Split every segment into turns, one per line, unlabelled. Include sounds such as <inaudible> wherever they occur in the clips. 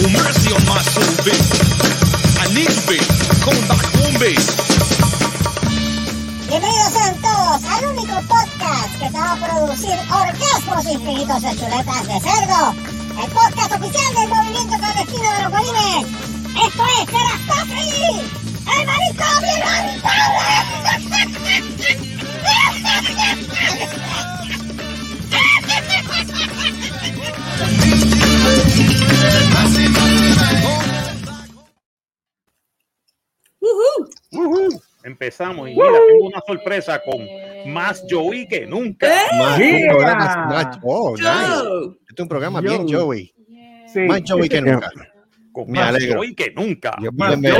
Well, mercy on my.
Bienvenidos sean todos al único podcast que te va a producir orgasmos infinitos de chuletas de cerdo. El podcast oficial del movimiento clandestino de los bolines. Esto es Terastofri, el marico
Ujú. Empezamos y mira, tengo una sorpresa con más Joey que nunca.
Más
Yeah.
un programa, más- oh, nice. Este es un programa
Joey.
bien Joey.
Sí.
Más Joey que nunca.
Con
Me
más
alegro.
Joey que nunca.
Bienvenido.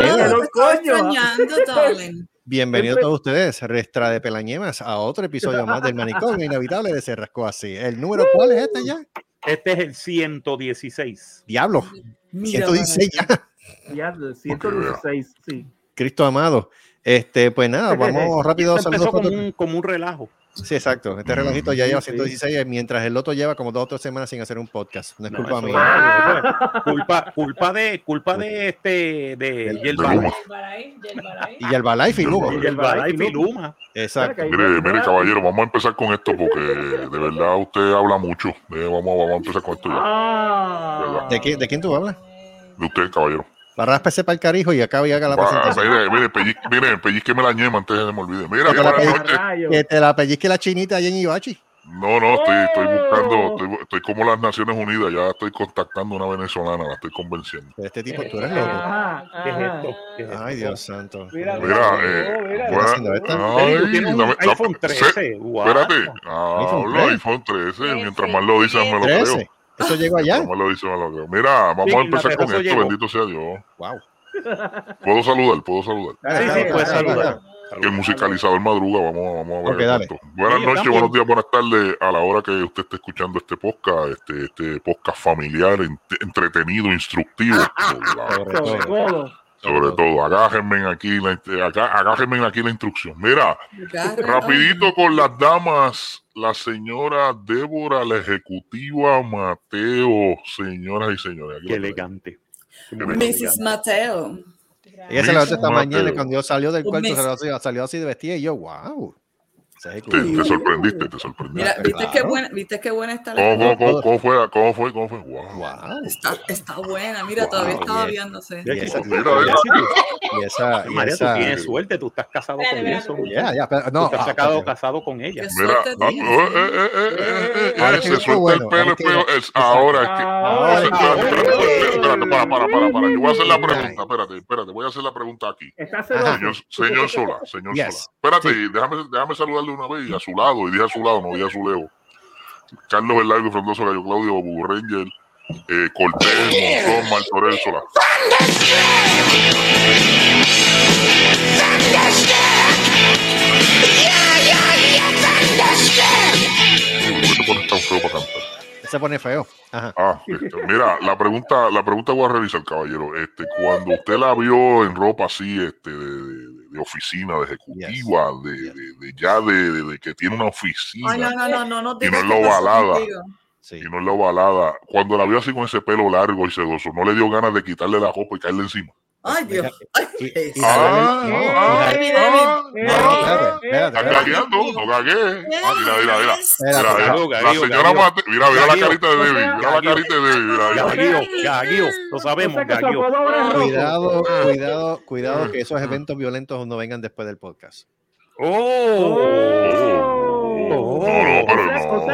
Bienvenido.
Siempre-
todos ustedes, Restra de Pelañemas, a otro episodio más del Manicomio Inevitable de Se Rascó Así. ¿El número cuál es este ya?
Este es el 116.
Diablo,
Mira,
116 ya.
Ya, de 116, sí.
Cristo amado. Este, pues nada, vamos rápido. Saludos
empezó como un, como un relajo.
Sí, exacto. Este relojito ya lleva
Sí.
116, mientras el otro lleva como dos o tres semanas sin hacer un podcast. No es
No,
culpa mía. <laughs>
culpa, culpa de, culpa de este, de
Luma.
Y el Balife y Lugo.
y Life y Luma.
Exacto.
Mire, mire, caballero, vamos a empezar con esto porque de verdad usted habla mucho. Eh, vamos, vamos a empezar con esto ya.
Ah.
¿De, quién- ¿De quién tú hablas?
De usted, caballero.
La ráspese para el carijo y acaba y haga la presentación.
mire, mire, pelli- mire, pellizqueme la ñema antes de que me olvide. Mira,
Que te la
buenas
pelli-
noches.
Rayos.
Que te la pellizque la chinita allá en Ibachi.
No, no, estoy, estoy buscando,
Oh.
estoy, estoy como las Naciones Unidas, ya estoy contactando a una venezolana, la estoy convenciendo.
Pero este tipo, tú eres loco.
Ajá,
¿Qué es
ajá.
esto? ¿Qué es
Ay,
esto?
Dios santo.
Mira,
Mira, eh,
mira.
buena- ay, dame-
iPhone
se-
13. Wow.
Espérate,
iPhone
hablo
13.
iPhone 13, mientras más lo dices, me lo
13.
creo.
Eso llegó allá.
Lo me lo. Mira, vamos
Sí,
a empezar con esto,
llegó.
bendito sea Dios.
Wow.
Puedo saludar, puedo saludar.
Dale,
Sí, sí, puedes saludar.
Que el musicalizador madruga, vamos, vamos a ver. Buenas
Sí,
noches, buenos días, buenas tardes a la hora que usted esté escuchando este podcast, este, este podcast familiar, ent- entretenido, instructivo. <laughs>
Sobre
Sobre
todo.
todo.
Sobre todo, agájenme aquí, la, acá- agájenme aquí la instrucción. Mira, rapidito con las damas, la señora Débora, la ejecutiva Mateo, señoras y señores.
Qué elegante.
Mrs. Mateo.
Ella se levantó esta mañana cuando yo salió del cuarto se salió, salió así de vestida y yo, wow.
Te, te sorprendiste, te sorprendiste.
Mira, ¿viste
Claro.
qué buena, ¿viste qué buena está la
¿Cómo, cómo, cómo, cómo fue? ¿Cómo fue? ¿Cómo fue? Wow.
Wow.
Está, está buena, mira,
Wow,
todavía viéndose.
Ya,
Y esa-
mira, mira.
Y esa,
María, tú tienes suerte, tú estás casado con eso.
Ya, ya, pero-
Tú
no.
estás
ah,
sacado,
ok.
casado con ella.
Mira, ah, eh, eh, eh, eh, eh, eh, se suelta
bueno,
el pelo,
ahora
el
es que-
pelo. es- ahora es que. Espérate, para, para, para, para. Yo voy a hacer la pregunta, espérate, espérate, voy a hacer la pregunta aquí.
Está.
Señor, Sola, señor. Sola. Espérate, déjame, déjame una vez y a su lado, y dije a su lado, no dije a su leo. Carlos Velardo, Frondoso, Gallo Claudio, Bubu Ranger, eh, Cortés, Monzón, Martorell, Sola. ¿Por qué te pones tan feo para cantar?
Se pone feo. Ajá.
Ah, este, mira, la pregunta, la pregunta voy a revisar, caballero. Este, cuando usted la vio en ropa así, este, de, de- oficina, de ejecutiva, de, de- de ya de, de- de que tiene una oficina
Ay, no, no, no, no, no.
Y no es
contigo.
Sí.
y no es la ovalada, cuando la vio así con ese pelo largo y sedoso, no le dio ganas de quitarle la ropa y caerle encima.
Ay, Dios. Jesús.
y-
Ah,
no,
ah, ah, Está gagueando, gagué. Mira, mira, mira. La señora. Mate, mira, mira la carita de Debbie, mira la carita de Debbie.
Gaguío, gaguío, lo sabemos, gaguío.
rojo.
Cuidado, cuidado, cuidado que esos eventos violentos no vengan después del podcast.
Oh.
Oh.
No, no, pero no.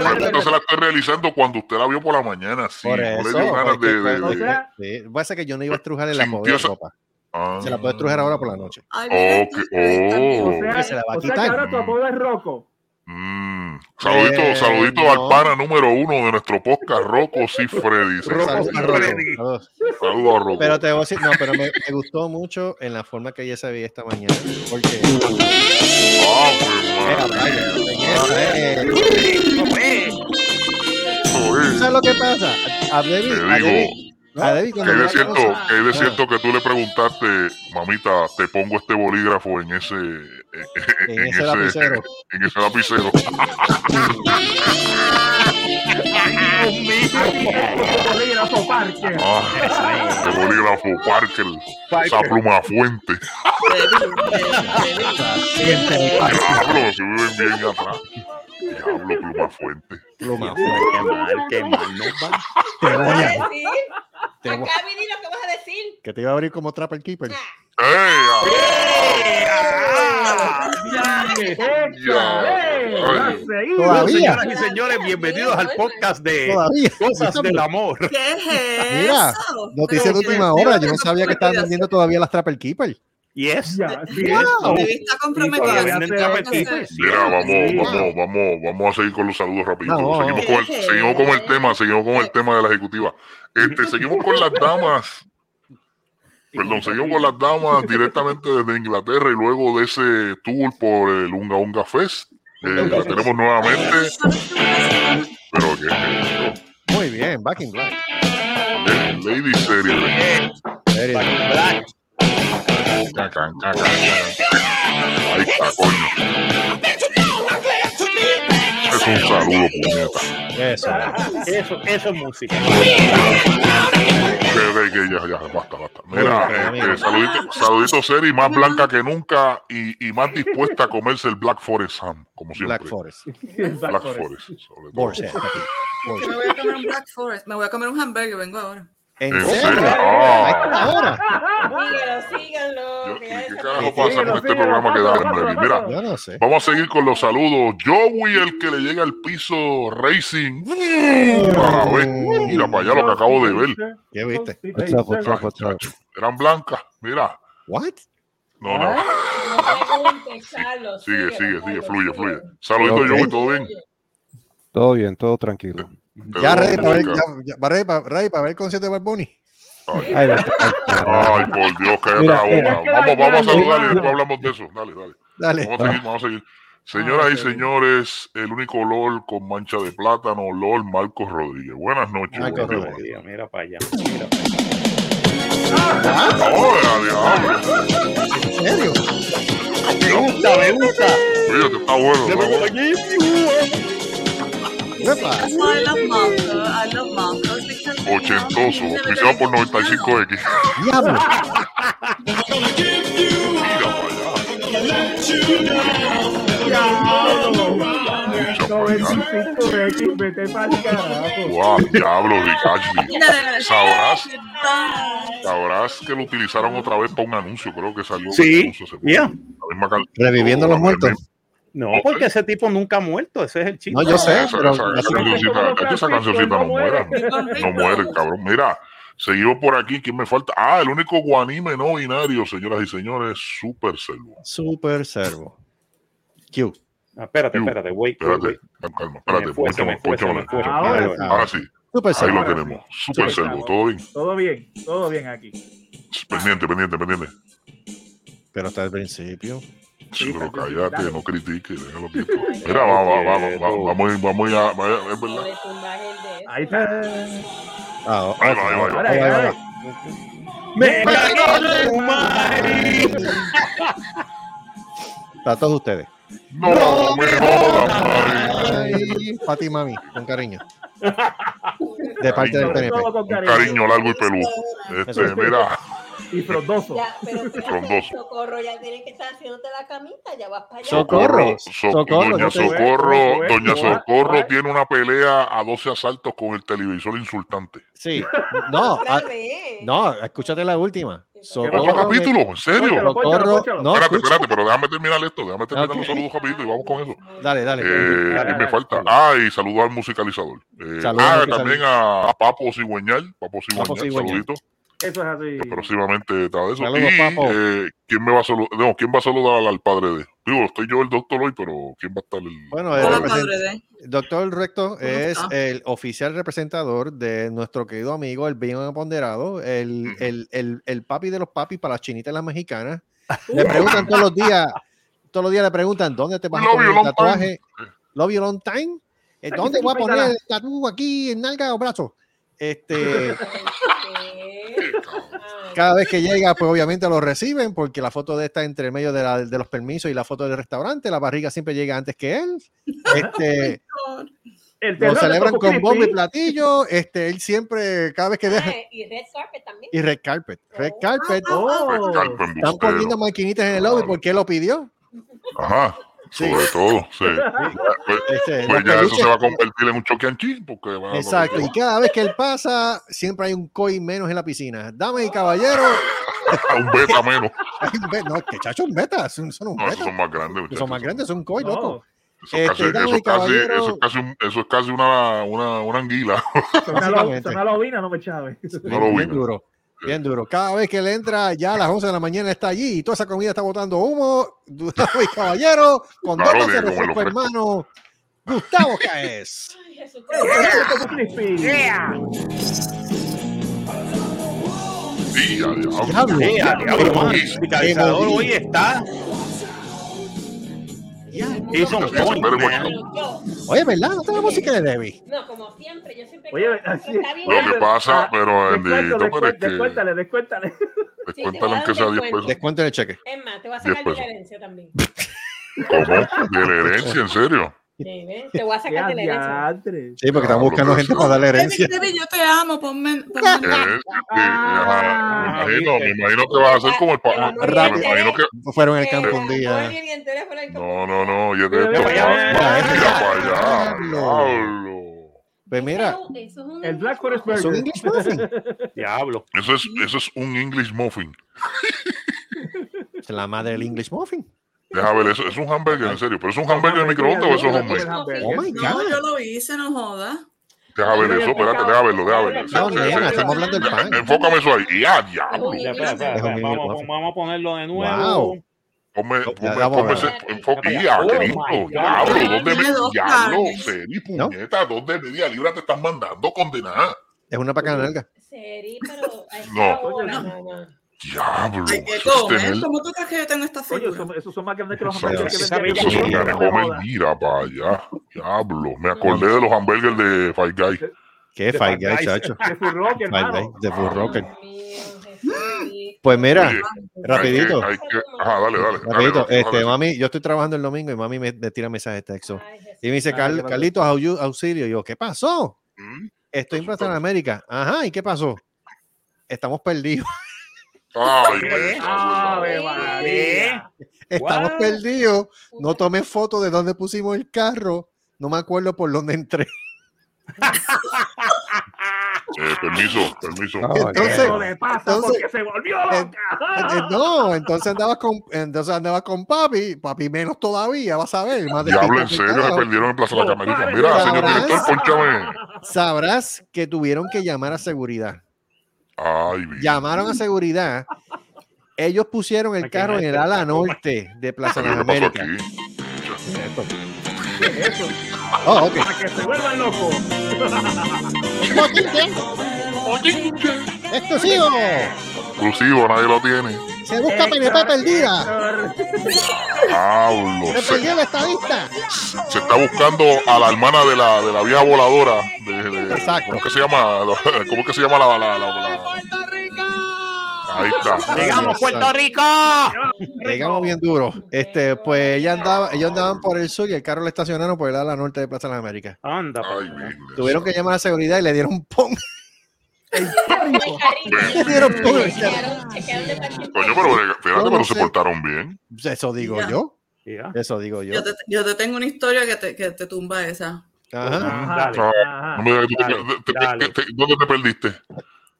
La pregunta se la estoy realizando cuando usted la vio por la mañana. Sí,
Por
no
eso.
le dio ganas de. de- de-
sea-
sí, pasa que yo no iba a estrujar en la
esa-
ropa.
Ah.
Se la puedo estrujar ahora por la noche.
Ay, mira,
Ok,
tú, eh, también.
oh.
O sea,
Que se la va a
o sea que
quitar.
ahora tu apodo es Rocco.
Mm. Saludito,
Eh,
saludito
no.
al pana número uno de nuestro podcast, Rocco sí Freddy.
Rocco
Saludos, a Rocco,
a Rocco.
Pero te voy a decir, no, pero me, me gustó mucho en la forma que ella se veía esta mañana. Porque.
Ah,
¿Sabes lo que pasa? A Debbie,
Te
a
digo,
Debbie, a Debbie
Que
cuando
es cierto, que es
Ah.
cierto que tú le preguntaste, mamita, te pongo este bolígrafo en ese, en,
En ese lapicero.
en ese lapicero.
Aquí es un bolígrafo, par. Parker.
Ah, bolígrafo Parker. Esa pluma fuente. Diablo, se viven bien atrás. Diablo, pluma fuente.
Pluma.
Qué mal, qué mal. No va.
Te voy
¿Qué vas
a-
decir?
te voy-
Acá vení lo que vas a decir.
que te iba a abrir como Trapper Keeper.
¡Ey!
¡Eh!
Señoras y señores, bienvenidos al podcast de
Todavía.
Cosas del Amor.
¿Qué es
Mira,
eso?
Noticia de última hora. Yo no sabía que estaban vendiendo todavía las Trapper Keeper.
Yes.
Ya, sí,
Wow.
Mira, vamos, vamos, vamos, vamos a seguir con los saludos rapidito.
Vamos,
seguimos, con el, seguimos con el tema, seguimos con el tema de la ejecutiva. Este, seguimos con las damas. Perdón, seguimos con las damas directamente desde Inglaterra y luego de ese tour por el Unga Unga Fest. Eh, la tenemos nuevamente. Pero que es
Muy bien, Back in Black.
esto? Lady Serie.
Very good.
Cacan, cacan, cacan. Ahí está, coño. Es un saludo, puñeta.
Eso. <laughs>
Eso, eso es música.
Que, que, que ya, ya, basta, basta. Mira, este, saludito, saludito Seri, más blanca que nunca y, y más dispuesta a comerse el Black Forest Ham, como siempre. <laughs>
Black Forest.
Black Forest, sobre todo.
Me voy a comer un Black Forest. Me voy a comer un hamburger. Vengo ahora.
¿En
¿En
serio?
Ah.
ahora.
Síganlo, síganlo.
¿Qué
desapareció.
carajo pasa con este programa que da hambre? Mira,
no sé.
vamos a seguir con los saludos. Joey, el que le llega al piso Racing. A ver, mira para allá lo que acabo de ver.
¿Qué viste?
Eran blancas, mira.
What?
No, no. Sigue,
síguelo,
sigue, sigue, fluye,
síguelo.
fluye. Saludito,
Ok.
Joey, ¿todo bien?
Todo bien, todo tranquilo.
Ya ready para ver, ya, ya- va ready para, ready para ver el concierto de Bad Bunny.
Ay,
Ay.
Ay, por Dios, cállate
Mira,
la
mira.
boca. Vamos, vamos a saludar y después hablamos de eso. Dale, dale.
Dale.
Vamos a seguir, vamos a seguir. Señoras y señores, el único LOL con mancha de plátano, LOL Marcos Rodríguez. Buenas noches.
Marcos
buenas
Rodríguez.
Mira para allá. Mira para allá.
¡Hola, diablo!
¿En serio?
Me gusta, me gusta.
Fíjate, está bueno. está bueno.
Epa.
That's why I love Marco. I love Marco because
Ochentoso, oficiado por 95X.
Diablo.
Mira para allá.
95X, vete para el carajo.
Guau, diablo. <laughs> Sabrás,
Sabrás.
que lo utilizaron otra vez para un anuncio. Creo que salió.
Sí,
poco.
yeah.
La misma can-
Reviviendo los muertos.
No, porque ese tipo nunca ha muerto. Ese es el chiste.
No, yo sé,
Esa,
pero
esa- esa cancioncita, esa cancioncita no muere. No muere, cabrón. Mira, seguimos por aquí. ¿Quién me falta? Ah, el único guanime no binario, señoras y señores, Super Selvo.
Super servo. Q.
Ah, espérate,
Q.
espérate, wait,
Espérate,
wait.
calma, espérate, ponchame, ponchame.
Ahora
Ahora
sí.
Ahora sí,
Super
ahí
servo.
lo tenemos. Super
Sí, claro.
todo bien.
Todo bien, todo bien aquí.
Pendiente, pendiente, pendiente.
Pero hasta el principio.
Sí, pero
bien,
cállate, no critiques, déjalo <laughs> quieto. Mira, vamos, vamos, vamos, vamos, a ir- vamos vamos a- es
No
verdad.
Ahí está.
Ah,
Ahí va, ahí va, ahí va.
Va, va.
¡Me ganó tu madre!
Para todos ustedes.
No me jodas, Mari.
Ay, para ti, mami, con cariño. <laughs> De parte del PNP.
con
Un cariño largo y peludo. Este, mira,
Y frondoso.
Ya, pero <laughs>
Frondoso.
Socorro, ya tienes que estar haciéndote la camita, ya vas para allá.
Socorro.
So-
Socorro,
Doña Socorro, Doña Socorro tiene una pelea a 12 asaltos con el televisor insultante.
Sí. <laughs> No, ah, no, escúchate la última.
¿Otro
Socorro.
capítulo? ¿En serio?
Pónchalo, pónchalo,
Socorro.
pónchalo.
No,
Espérate,
escucha.
espérate, pero déjame terminar esto, déjame terminar los saludos rapidito y vamos con eso.
Dale, dale.
Eh,
dale,
¿Quién me
dale.
falta? Ah, y saludo al musicalizador. Eh,
Saludos
ah, también a, a Papo Cigüeñal, Papo
Papo
Cigüeñal,
Cigüeñal.
saludito.
Eso es así.
que próximamente trae eso.
Saludos,
y,
Papo.
eh, ¿quién me va a saludar? No, ¿quién va a saludar al, padre de? Digo, estoy yo el doctor hoy, pero ¿quién va a estar el
Bueno, el
Hola, padre de.
Doctor Recto es
está?
el oficial representador de nuestro querido amigo, el bien aponderado, el, el, el, el papi de los papis para las chinitas las mexicanas. Le preguntan todos los días, todos los días le preguntan, ¿dónde te vas a poner
you
el tatuaje? Love you long time. Eh, ¿Dónde voy a poner el tatu aquí en nalga o brazo? Este, <laughs> <laughs> cada vez que llega, pues obviamente lo reciben porque la foto de esta entre medio de, la- de los permisos y la foto del restaurante, la barriga siempre llega antes que él. Este, <laughs>
El
Lo celebran con bombo y platillo. Este, él siempre, cada vez que deja.
Ah, y Red Carpet también.
Y red carpet. Red carpet.
Oh.
Red carpet
Están poniendo maquinitas en el lobby porque él lo pidió.
Ajá, sobre todo, sí. Pues,
Este,
pues ya eso se va a convertir en un choque anchi, porque va
Exacto, y cada vez que él pasa, siempre hay un coin menos en la piscina. Damas y caballeros,
a <laughs> un beta menos. <laughs>
no, que chacho, un beta, son, son un
No, esos
beta.
son más grandes, muchachos.
Son más grandes, son un coin,
No.
loco.
Eso es casi,
Este,
eso es casi, eso es casi, un- eso es casi una, una, una anguila.
Son una una lobina, no me chaves.
No
Bien,
lo
bien duro. Cada vez que él entra, ya a las 11 de la mañana está allí y toda esa comida está botando humo. Damas y caballeros, con
Claro,
dos de refresco, hermano. Gustavo Caes.
Ya.
Diablo.
Eh, a diablo, hoy está.
Pero yo,
Oye, ¿verdad? No la música de Debbie.
no, como siempre, yo siempre.
Oye, así-
está bien.
Lo que pasa, pero
Descuento,
bendito, pero es que
descuéntale, descuéntale.
descuéntale aunque sea 10 pesos.
Descuento el cheque.
Es más, te voy a sacar de la herencia también.
¿Cómo? De la herencia, en serio.
Sí. Te voy a sacar de la herencia.
Sí, porque están
Diablo,
buscando gente para darle herencia.
Yo te amo, ponme, ponme
sí, sí, ajá, me imagino, me imagino que vas a hacer como el papá. Me imagino que.
Fueron en el
Eh,
campo un
no
día.
No, no, no, y es de
Mira,
para allá.
Pues mira,
Eso, eso es un
El Black Forest
es un
Burger.
English muffin. <laughs>
Diablo.
Eso es, eso es un English muffin.
Es la madre del English muffin.
Deja ver, eso es un hamburger, en serio. ¿Pero es un hamburger de microondas o eso es homemade?
Oh my
No,
God.
yo lo hice, no joda.
Deja ver eso, espérate, deja verlo, deja verlo.
No, nena, estamos hablando del pan.
Enfócame eso ahí. Y ah, diablo.
Ya, Vamos, a ponerlo de nuevo.
Wow.
Ponme,
Ya,
ponme, ese enfoque. Y ah,
Oh.
Diablo, ¿dónde me. Diablo. Seri,
¿No?
puñeta, ¿dónde media libra te están mandando, condenada?
Es una paca nalga.
Seri, pero
No. Diablo. Eso tener-
¿Cómo tú crees que yo tengo esta
Oye,
figura?
esos, esos son más grandes que los
Esa-
hamburgues que
Esos son
en
mira para allá. Diablo. Me acordé de los hamburgers de Five Guys.
¿Qué?
De
Five Guys, chacho.
De Full Rock, hermano.
De Full
Jesús.
Pues mira,
Oye,
rapidito,
Hay que, hay que- ajá, dale, dale.
rapidito.
dale,
Este,
dale.
mami, yo estoy trabajando el domingo y mami me, me tira mensajes de texto.
Ay.
Y me dice,
Ah,
"Carl-. Carlitos, au- auxilio. Y yo, ¿qué pasó?
Mm,
Estoy en Plaza de América. Ajá, ¿y qué pasó? Estamos perdidos.
Ay,
¿Qué?
Ave
¿Qué?
María.
Estamos
What?
perdidos. No tomé foto de dónde pusimos el carro. No me acuerdo por dónde entré.
eh, permiso, permiso.
No,
Entonces-
Eso le pasa
entonces-
porque se volvió loca.
eh, No, entonces andaba con, entonces andaba con papi, papi menos todavía, vas a ver. Más
Diablo, en serio, se perdieron en Plaza de Américas.
padre,
Mira, señor director, ponchame.
Sabrás que tuvieron que llamar a seguridad.
Ay.
Llamaron a seguridad. Ellos pusieron el carro en el ala norte de Plaza de
¿Qué
las
pasó
Américas.
aquí?
¿Qué es eso?
Oh, ok.
Para que se vuelvan locos.
Exclusivo.
Exclusivo, nadie lo tiene.
Se busca PNP perdida.
Diablo.
Se
Se,
perdió la estadista.
se está buscando a la hermana de la, de la vieja voladora. De, de-
Exacto.
¿Cómo que se llama? <laughs> ¿Cómo que se llama la, la, la, la- Ahí está.
Llegamos Puerto Rico.
Llegamos bien duro. Este, pues ella andaba, ellos andaban por el sur y el carro le estacionaron por el ala norte de Plaza de las Américas.
Anda,
Ay,
pues.
vi.
Tuvieron que llamar a seguridad y le dieron un dieron el.
Coño, pero fíjate, se portaron bien.
Eso digo
Ya.
yo.
Ya.
Eso digo yo.
Yo te, yo te tengo una historia que te, que te tumba esa.
Ajá.
Ajá,
Dale.
ajá.
No me digas que tú te-
Dale,
te- te-
dale.
te- ¿Dónde te perdiste?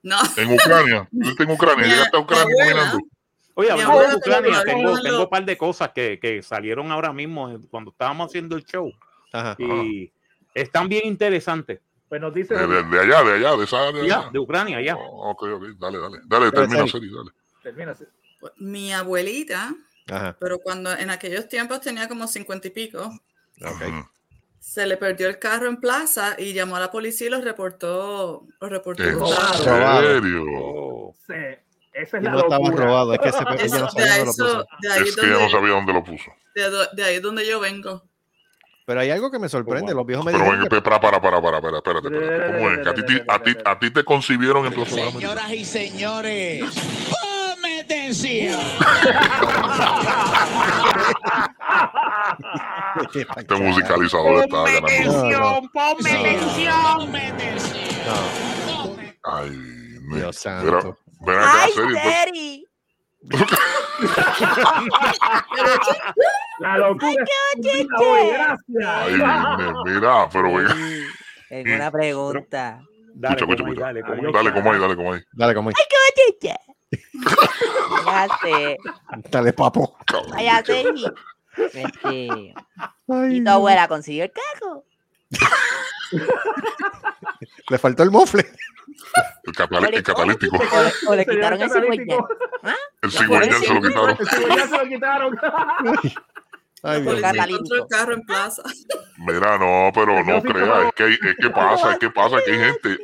No,
En Ucrania. ¿Viste en Ucrania?
Mi-
¿Llegaste a Ucrania
mi abuela.
caminando?
Oye,
Mi
hablando de
abuela
Ucrania, tengo, un par de cosas que, que salieron ahora mismo eh, cuando estábamos haciendo el show
Ajá.
y están bien interesantes.
Pues nos dice.
De, de- de allá, de allá, de esa área. de allá.
de Ucrania, ya.
Oh, ok, ok, dale, dale. Dale, termina
Seri.
serie, dale.
Termina.
Pues, mi abuelita,
Ajá.
pero cuando en aquellos tiempos tenía como cincuenta y pico, se le perdió el carro en plaza y llamó a la policía y lo reportó, lo reportó
¿En serio?
Oh.
Sí, esa
Y
es la
no estaba robado, es que ese <laughs> ella
Eso-
no sabía dónde lo puso.
de ahí
Es que ella no sabía dónde lo puso.
de, de ahí es donde yo vengo.
Pero hay algo que me sorprende. Los viejos me
Pero ven,
que-
para, para, para, para, para, espérate, espérate. ¿Cómo es? Que a ti, te- a ti, a ti te concibieron en Américas.
Señoras y señores, ponme atención.
Este musicalizador está ganando.
ponme tensión.
No,
Ay,
Dios santo.
ven acá.
La locura
chiche.
una hoy, gracias.
Ay, mira, pero venga.
Tengo una pregunta.
Dale,
Escucha, escucha,
Comay,
escucha.
dale.
Dale, como ahí, dale, como ahí.
Dale, como
Chiche. Fíjate,
Dale, papo.
Qué-
Terry. Este,
Ay,
y tu abuela consiguió el carro. <laughs>
Le faltó el mofle.
El, el catalítico.
O le, o le <laughs>
Se
quitaron
dio
el
catalítico.
cigüeñal.
El cigüeñal se lo quitaron.
El cigüeñal se lo quitaron. <laughs>
Ay, Dios
el carro en plaza.
Mira, no, pero no creas,
creo-
es que, es que pasa, es que pasa que hay gente,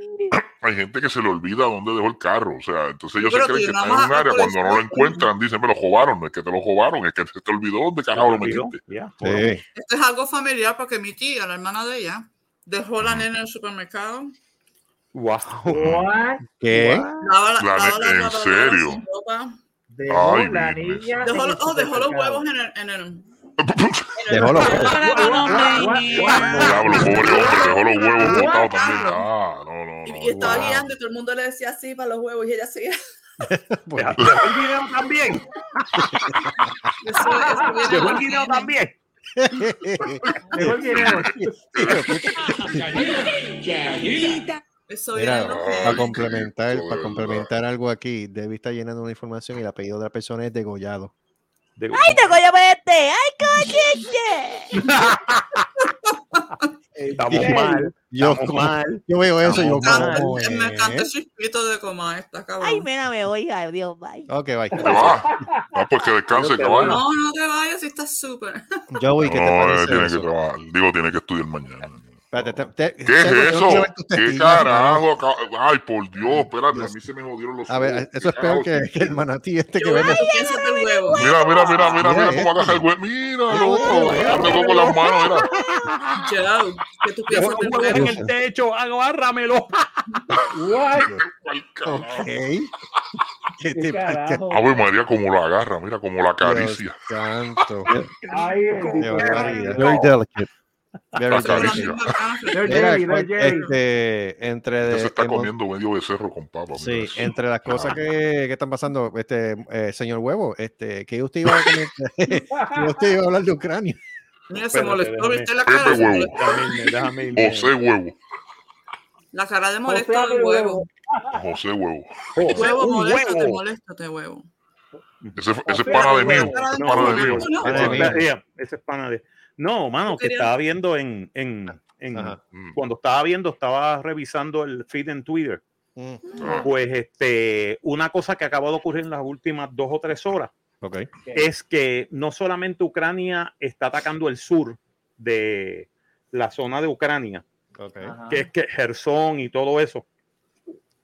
hay gente que se le olvida dónde dejó el carro, o sea, entonces ellos se creen
que
que están en un área, cuando no lo
policía.
encuentran, dicen, me lo robaron, no es que te lo robaron, es que se te olvidó dónde carajo lo metiste.
Sí.
Esto es algo familiar porque mi tía, la hermana de ella, dejó la nena en el supermercado.
Wow.
What?
¿Qué?
Daba la,
La
daba
ne-
la
¿en serio?
Dejó
Ay,
la niña.
Dejó, oh, dejó los huevos en el. En el
Dejó los
what?
Diablo, pobre hombre, dejó los huevos botados también. Ah, no, no,
y,
no.
y estaba
wow.
guiando y todo el mundo le decía así para los huevos y ella seguía. <laughs>
Dejó el video también. <laughs>
Eso, eso viene
Dejó el
de-
video también. <laughs>
Dejó el dinero.
Eso
Mira, para complementar, para complementar algo aquí, Debbie está llenando una información y el apellido de la persona es degollado.
De-
¡Ay, te coño este! ¡Ay, cochiche!
Estamos
Yo-
mal.
Yo,
Estamos mal.
yo veo eso y yo
Me encanta-
como
me encanta el
es?
chispito de coma esta, cabrón.
¡Ay, mira, me voy! ¡Adiós, bye!
Ok, bye.
¿Te va? Ah, pues que descanse, caballo.
No, no te vayas, si estás súper.
Joey, ¿qué te
No, eh,
parece
tiene que
eso?
trabajar. Digo, tiene que estudiar mañana.
Espérate, te- te-
¿Qué es eso? ¿Qué carajo? Ay, por Dios, espérate, a mí se me jodieron los
A ver,
ojos.
eso es
¿Qué
peor que, que el manatí este que vende.
Mira, mira, mira, mira,
Mira
mira cómo agaja el huevo. Mira, loco.
mira,
Ando con las manos, mira.
¿qué tú piensas del
en el techo. Agárramelo.
Ok. ¿Qué te
carajo?
Ave María, como lo agarra, mira, como la acaricia.
Santo.
Ay.
Very delicate.
Very este, entre
Ya
de-
se está
de mon-
comiendo medio becerro con papa. mira
Sí,
eso.
entre las cosas que, que están pasando, este eh, señor Huevo, este, que usted iba a <laughs> que usted iba a hablar de Ucrania.
Mira, se
Espérate,
molestó,
déjame.
¿viste la cara?
Huevo.
Déjame déjame.
José Huevo.
La cara de molesto del huevo.
José Huevo.
José,
Huevo,
un
moléstate,
huevo.
moléstate, huevo.
Ese, ese es
José
pana de
Huevo.
mío. Ese es pana de mío.
Ese es pana de. No, mano, que estaba viendo en. en, en-
Ajá.
Mm.
cuando estaba viendo, estaba revisando el feed en Twitter.
Mm,
Ah,
Pues este, una cosa que acaba de ocurrir en las últimas dos o tres horas es que no solamente Ucrania está atacando el sur de la zona de Ucrania, que es que Gerson y todo eso,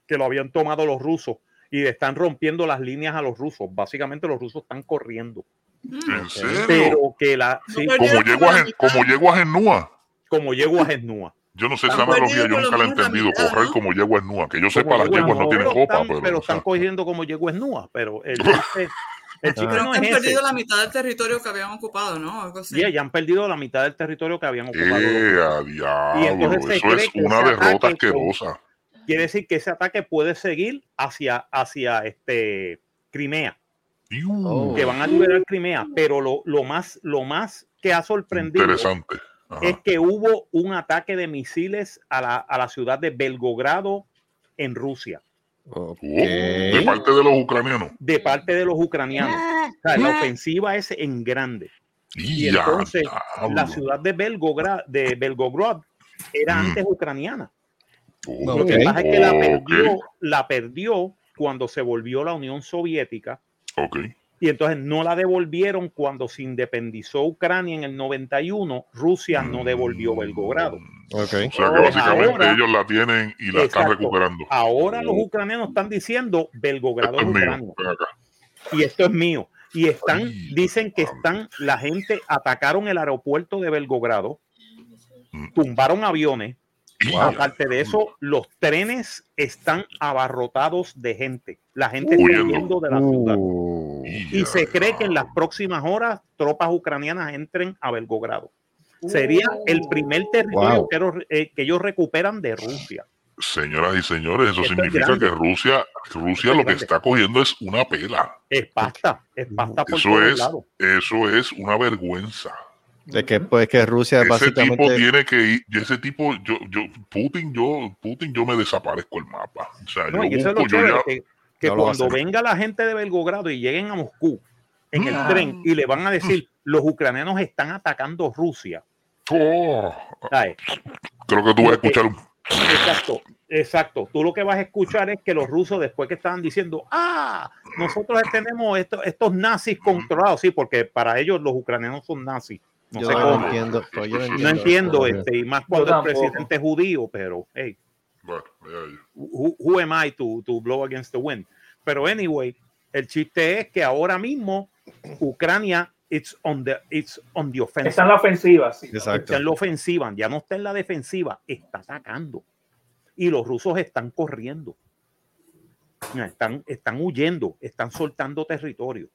que lo habían tomado los rusos y están rompiendo las líneas a los rusos. Básicamente los rusos están corriendo.
¿En serio?
Pero que la, sí,
Como yeguas en, como yeguas en Nua.
como yeguas es nua.
Yo no sé esa analogía, yo nunca la he
la
entendido.
mitad,
Correr
¿no?
como yeguas nua. Que yo sepa, las
yeguas
no tienen
pero
copa,
están-
pero.
pero
o
están
sea,
cogiendo como yeguas nua. Pero el <laughs>
Pero
no
han
es ese.
perdido la mitad del territorio que habían ocupado, ¿no? Algo así.
Y ya han perdido la mitad del territorio que habían ocupado.
¡Eh, a
Y
diablo!
entonces
Eso es una derrota asquerosa.
Quiere decir que ese ataque puede seguir hacia, hacia este Crimea,
Oh.
que van a liberar Crimea. Pero lo, lo más, lo más que ha sorprendido
Interesante. Ajá.
es que hubo un ataque de misiles a la, a la ciudad de Belgogrado en Rusia,
ok.
Oh, de parte de los ucranianos.
de parte de los ucranianos. O sea, la ofensiva es en grande. Y
Y ya,
entonces
diablo.
la ciudad de Belgograd, de Belgorod era
Mm.
antes ucraniana. Lo que pasa es que la perdió, la perdió cuando se volvió la Unión Soviética
ok.
y entonces no la devolvieron cuando se independizó Ucrania en el 91. Rusia no devolvió Belgorado.
Ok.
O sea que básicamente
ahora-
ellos la tienen y la están recuperando.
Ahora los
Oh.
ucranianos están diciendo Belgorado
Esto
es
es mío.
Y esto es mío. Y están,
Ay,
dicen que están, la gente atacaron el aeropuerto de Belgorado,
Mm.
tumbaron aviones. Aparte de eso, los trenes están abarrotados de gente. La gente está
Huyendo.
de la ciudad.
Uh,
Y se cree que en las próximas horas tropas ucranianas entren a Belgorado. Sería el primer territorio
Wow.
que, ellos- eh, que ellos recuperan de Rusia.
Señoras y señores, eso
Esto
significa que Rusia, Rusia
es
lo que está cogiendo es una pela.
Es pasta, es pasta por
Eso
todos
es,
lados.
eso es una vergüenza.
De que, pues, que Rusia
Ese tipo
básicamente.
tiene que ir, y ese tipo, yo, yo, Putin, yo, Putin, yo me desaparezco el mapa. O sea,
No,
yo
eso es lo
busco, yo ya,
que,
No
cuando venga la gente de Belgorado y lleguen a Moscú en el
Ah.
tren y le van a decir, los ucranianos están atacando Rusia.
Oh, creo que tú vas a escuchar un
Exacto, exacto. Tú lo que vas a escuchar es que los rusos después que estaban diciendo, ah, nosotros tenemos esto- estos nazis controlados, sí, porque para ellos los ucranianos son nazis. No
Yo
sé
no
cómo.
entiendo. pues, yo no
No
entiendo
entiendo,
eso.
este, y más cuando el presidente es judío, pero hey,
Bueno,
who, who am I to, to blow against the wind? Pero anyway, el chiste es que ahora mismo Ucrania it's on the it's on the offensive.
Está en la ofensiva, sí.
Exacto.
Está en la ofensiva, ya no está en la defensiva, está atacando. Y los rusos están corriendo. Están, están huyendo, están soltando territorio.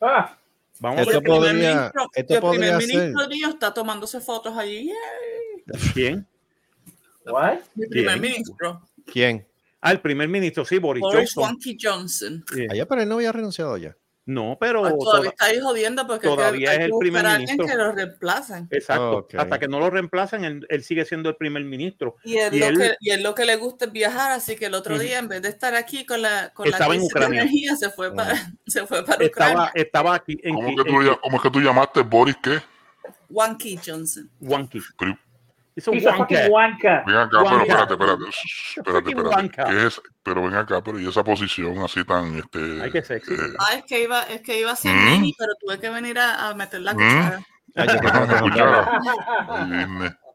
Ah,
Vamos a
Esto
ver
el primer
podría-
ministro,
esto
el
podría
primer ministro
ser-
está tomándose fotos allí. ¡Yay!
quién.
what?
Mi primer ministro,
¿Quién?
Ah, el primer ministro, sí, Boris,
Boris
Johnson.
Johnson.
Sí.
Allá, pero él no había renunciado ya.
No, pero
Ah, todavía
toda-
está ahí jodiendo porque hay que-
todavía
hay
es el primer ministro.
que lo reemplacen.
exacto.
Ok.
Hasta que no lo reemplacen, él, él sigue siendo el primer ministro.
Y él,
Y
lo
él-
que, y él lo que le gusta es viajar, así que el otro día, en vez de estar aquí con la, con la
Estaba en
crisis de
Ucrania.
energía, se fue para, <laughs> se fue para
Estaba,
Ucrania.
estaba aquí en,
¿Cómo,
en-
que tú,
en-
cómo es que tú llamaste Boris qué?
Wonky Johnson.
Pero-
Es un
He's a
wonky.
fucking wanker.
Ven acá, pero
Wanka.
espérate, espérate. Espérate, espérate.
wanka.
¿Qué es? Pero ven acá, pero y esa posición así tan este.
Ay, qué sexy.
eh,
Ah, es que iba, es que iba a ser
Mm.
mini, pero tuve que venir a, a meter la
Mm.
cuchara.
Ay, yo
cuchara.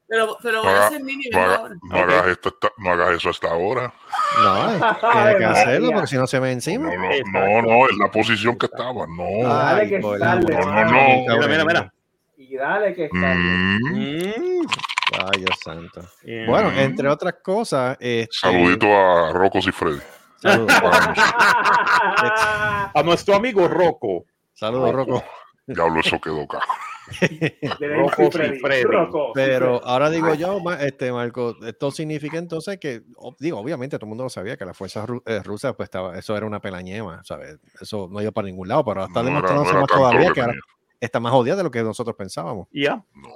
Pero, pero voy
No
a ser mini
no, haga- no hagas esto hasta- no hagas eso hasta ahora.
No, <laughs> eh, tiene que hacerlo porque si no se ve encima.
No, no, no, no, en la posición que estaba. No.
Dale
Ay,
que sale,
No, no, no.
Mira, mira, mira.
Y dale que está.
Mm,
Mm.
Ay, Dios santo.
Eh,
Bueno, entre otras cosas, este,
Saludito a Rocco y Freddy.
Saludos, <laughs>
a nuestro amigo Rocco.
saludos, Rocco.
Diablo, eso quedó acá. <laughs>
De
Rocco
sí, Freddy. Rocco,
Pero ahora digo yo, este Marco, esto significa entonces que, digo, obviamente todo el mundo lo sabía que las fuerzas eh, rusas, pues estaba, eso era una pelañema, ¿sabes? Eso no iba para ningún lado, pero está
No
demostrándose
no
más todavía que ahora está más jodida de lo que nosotros pensábamos.
Ya,
No.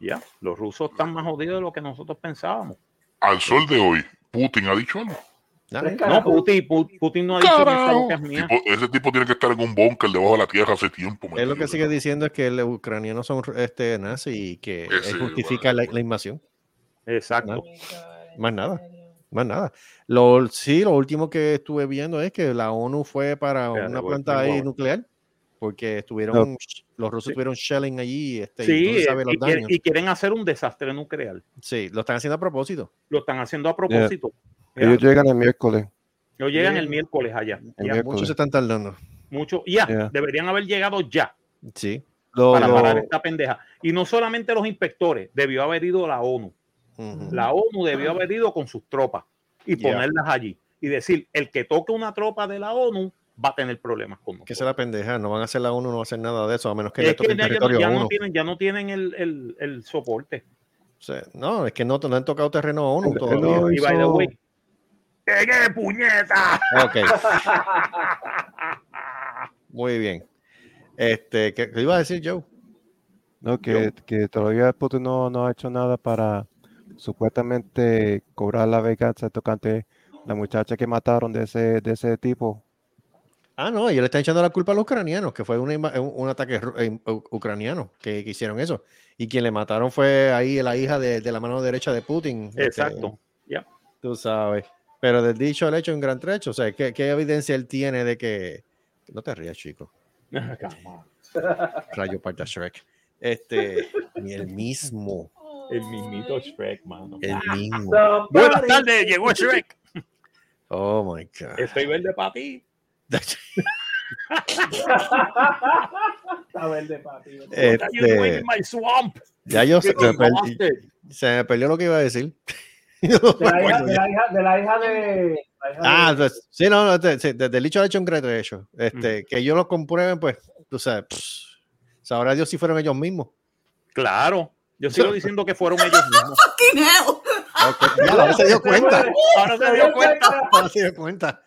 Ya. Los rusos están más jodidos de lo que nosotros pensábamos.
Al sol de hoy, Putin ha dicho algo.
No. Putin, Pu- Putin no ha dicho que
Carajo.
es mía.
Tipo- ese tipo tiene que estar en un búnker debajo de la tierra hace tiempo.
Él lo que sigue diciendo es que los ucranianos son este, nazis y que
Ese,
él justifica la,
bueno.
la invasión.
Exacto.
Más nada. Más nada. Lo, sí, lo último que estuve viendo es que la ONU fue para
Espérate,
una planta ahí nuclear porque estuvieron,
No.
Los rusos
Sí.
estuvieron shelling allí este, y
Sí,
sabe los
y, quieren,
daños.
y quieren hacer un desastre nuclear.
Sí, lo están haciendo a propósito.
Lo están haciendo a propósito. Ya.
Ellos llegan el miércoles.
Ellos llegan el miércoles allá.
El
Ya,
miércoles.
Muchos se están tardando.
mucho. Ya, deberían haber llegado ya
Sí.
Lo-
para
lo-
parar esta pendeja. Y no solamente los inspectores, debió haber ido la ONU. La ONU debió haber ido con sus tropas y ponerlas allí. Y decir, el que toque una tropa de la ONU va a tener problemas con
Que
nosotros.
sea la pendeja, no van a hacer la ONU, no va a hacer nada de eso, a menos que
Es que ya, ya no-
territorio
ya no
uno.
tienen, ya no tienen el, el- el soporte.
O sea, no, es que no, no han tocado terreno a ONU todavía.
no
Y by the
hizo-
way, ¡Pegue, puñeta!
Ok, <laughs> muy bien. Este, ¿qué, qué iba a decir Joe?
No, que, que todavía Putin no, no ha hecho nada para supuestamente cobrar la venganza tocante la muchacha que mataron de ese, de ese tipo.
Ah, no, ellos le están echando la culpa a los ucranianos, que fue un, un ataque eh, ucraniano que, que hicieron eso. Y quien le mataron fue ahí la hija de, de la mano derecha de Putin. este,
Exacto. Ya.
tú sabes. Pero del dicho al hecho, un gran trecho. O sea, ¿qué, qué evidencia él tiene de que... No te rías, chico. <laughs> Rayo parta Shrek. Este, ni el mismo.
El mismito Shrek, mano.
El mismo.
Buenas tardes, llegó Shrek.
Oh my God.
Estoy verde para ti.
Verde, papi.
Este, ya yo se, me
bastard.
se me perdió lo que iba a decir. <laughs>
De la hija de la hija de. La hija de la hija
Ah,
de-
pues, sí, no, no, te- sí, desde el dicho al hecho un gran trecho. Este, que ellos lo comprueben, pues, tú sabes, pss, sabrá Dios si fueron ellos mismos.
Claro, yo sigo <laughs> diciendo que fueron ellos mismos. <laughs>
Fucking hell.
Ok, ya, ahora se dio cuenta.
Ahora se dio cuenta.
Ahora se dio cuenta.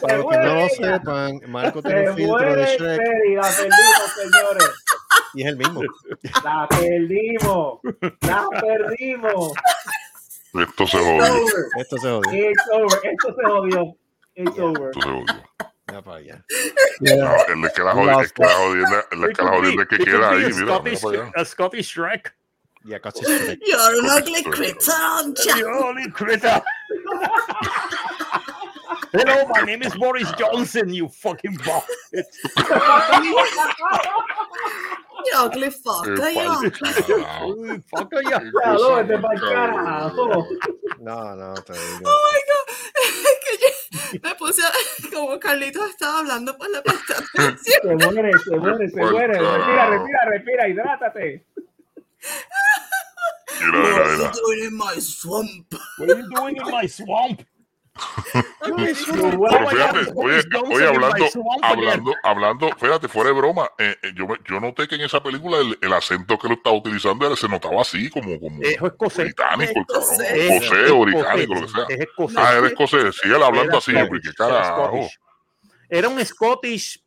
Para los que no lo sepan, Marco tiene
Se
un filtro de Shrek
Seri, la perdimos, señores. <laughs>
y es el mismo.
La perdimos. La perdimos.
Esto se jodió.
Esto se jodió.
It's over. Esto se jodió. It's over.
Esto se jodió.
Ya para allá.
No, el de que la jodienda, el que la jodienda, el que queda ahí, mira,
a Scottish Shrek.
Ya casi Shrek.
You're an ugly critter, aren't you?
You only critter. <laughs> Hello, my name is Boris Johnson, you fucking bastard.
You ugly fucker, you ugly.
Uy, fucker, ya.
Ya, lo vete pa'l carajo.
No, no, te digo.
Oh my god. <laughs> Es que yo me puse a- <laughs> como Carlitos estaba hablando, pues le presté atención. <laughs>
Se muere, se muere, se muere. Respira, respira, respira, hidrátate.
Mira,
What
mira,
are you
mira.
doing in my swamp?
What are you doing in my swamp? <laughs>
Pero fíjate, oye, oye, hablando, hablando, hablando, fíjate, fuera de broma, eh, eh, yo, yo noté que en esa película el, el acento que lo estaba utilizando era- se notaba así, como, como
Es escocés.
británico, el cabrón,
Escocés.
escocés o británico, lo que sea.
Es escocés.
Ah, era escocés, sí, él hablando
Era
así,
era
carajo.
Era un Scottish.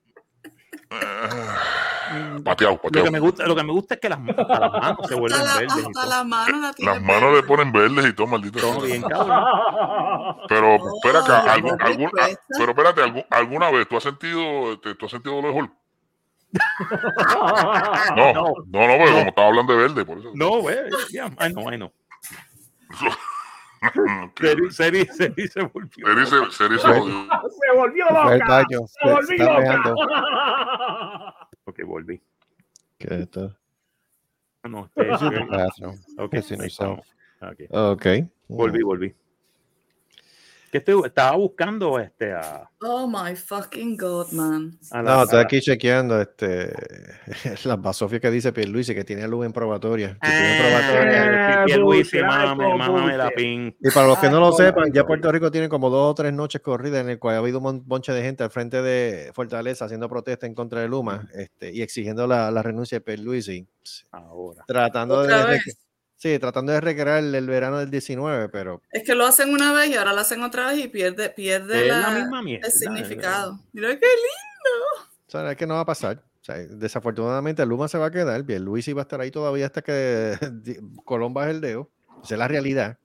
Ah, <laughs> Pateado,
Lo que
pateado.
me gusta, lo que me gusta es que las, hasta las manos se vuelven
Hasta la,
verdes. y
hasta
todo.
la mano la
Las manos le ponen verdes y todo, maldito.
Todo bien.
Pero, espera acá,
Oh,
algún- algún- pero espérate, algún- ¿alguna vez tú has sentido, te- tú has sentido dolor de Hulk? <laughs> No, no, no, porque como estaba hablando de verde, por eso.
No, güey. Yeah, I know, I know. <laughs> Seri, Seri, Seri se volvió.
Seri se, Seri se jodió.
Se volvió loca. Se
Se, se
volvió
está
loca. <laughs>
Ok, volví.
¿Qué es esto?
Ah, No, este
bathroom.
Ok,
Pissing
ahí
yourself.
estamos. Ok,
Ok.
Volví, volví. Que estoy, estaba buscando este a,
Oh my fucking god, man.
la-
No, estoy aquí chequeando este, <laughs> las basofias que dice Pierluisi que tiene luz en probatoria. que tiene
Ah,
probatoria.
Pierluisi,
Dulce, ay,
mámame, la pin.
Y para los que no lo sepan, ya
Puerto
Rico tiene como dos o tres noches corridas en el cual ha habido un bonche de gente al frente de Fortaleza haciendo protesta en contra de Luma este, y exigiendo la, la renuncia de Pierluisi,
Ahora.
tratando de-
vez.
Sí, tratando de recrear el, el verano del 19, pero
Es que lo hacen una vez y ahora lo hacen otra vez y pierde, pierde
Es
la-
la misma mierda.
el significado. Mira qué lindo.
o sea, es que no va a pasar. O sea, desafortunadamente Luma se va a quedar, Pierluisi va a estar ahí todavía hasta que <laughs> Colón baje el dedo. Esa es la realidad.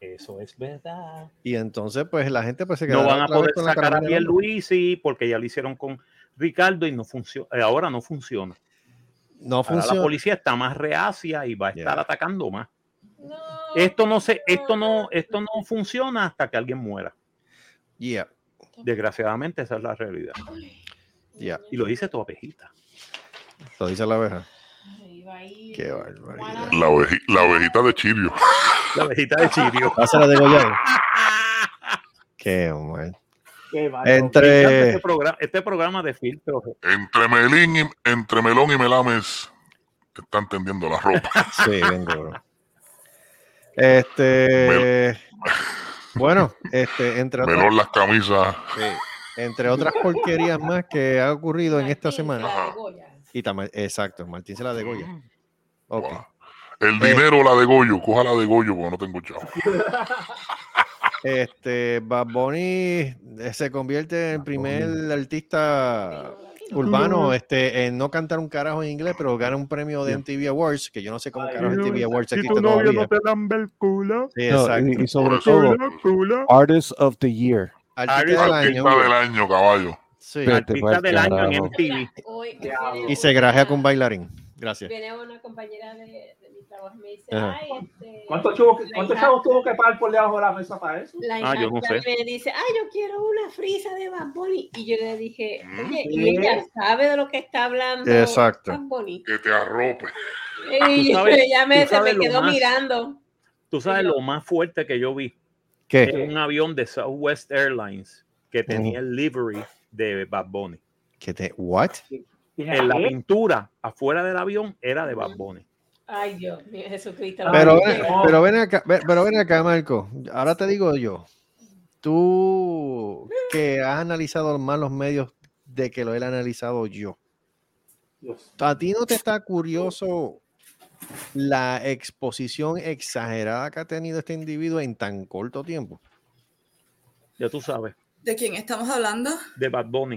Eso es verdad.
Y entonces, pues la gente pues se
No
quedará
van a poder
con la
sacar a. Pierluisi porque ya lo hicieron con Ricardo y no funciona. Ahora no funciona.
No
Ahora
funciona.
la policía está más reacia y va a estar
Yeah.
atacando más.
No,
Esto no se, esto no, esto no funciona hasta que alguien muera.
Yeah,
Desgraciadamente esa es la realidad.
yeah.
Y lo dice tu abejita.
Lo dice la abeja.
ahí.
Qué barbaridad.
La, oveji- la ovejita de Chirio.
La abejita de Chirio. <laughs>
Pásala de Goyán. <laughs> Qué mal. Entre.
Este programa, este programa de filtros.
Entre, Melín y, entre Melón y Melames están tendiendo la ropa. <laughs>
Sí, bien duro. Este. Bueno, este, entre otras,
Melón las camisas.
sí, entre otras porquerías más que ha ocurrido en esta semana.
Goya.
Y también, exacto, Martín se la de Goya.
Wow. El dinero la de Goyo, coja la de Goyo porque no tengo chavo. <laughs>
Este, Bad Bunny eh, se convierte en el primer artista urbano este, en no cantar un carajo en inglés, pero gana un premio de MTV Awards, que yo no sé cómo
Ay,
carajo MTV Awards
Si
existe
tu novio no te lambe el culo.
Sí,
No,
exacto.
y, y sobre todo. Artist of the Year.
Artista
Artista
del año.
Del año, caballo.
Sí.
Artista
pa'l
del año en. MTV.
Y se grajea con bailarín. Gracias.
viene una compañera de, me dice, ay, este...
¿Cuántos chavos,
la
cuántos
hija-
chavos tuvo que pagar por debajo de la mesa para eso?
La
Ah, yo no sé.
me dice, ay, yo quiero una frisa de Bad Bunny. Y yo le dije, oye,
Sí.
y ella sabe de lo que está hablando
Exacto.
Bad Bunny.
Que te arrope.
Y
sabes-
ella me, se me quedó
más-
mirando.
Tú sabes lo más fuerte que yo vi.
¿Qué?
Es un avión de Southwest Airlines que tenía el livery de Bad Bunny.
¿Qué te, what?
En la pintura afuera del avión era de Bad Bunny.
Ay, Dios mío, Jesucristo.
Pero, ven- pero ven acá, ven- pero ven acá, Marco. Ahora te digo yo. Tú que has analizado más los medios de que lo he analizado yo.
Dios.
¿A ti no te está curioso la exposición exagerada que ha tenido este individuo en tan corto tiempo?
Ya tú sabes,
¿De quién estamos hablando?
de Bad Bunny.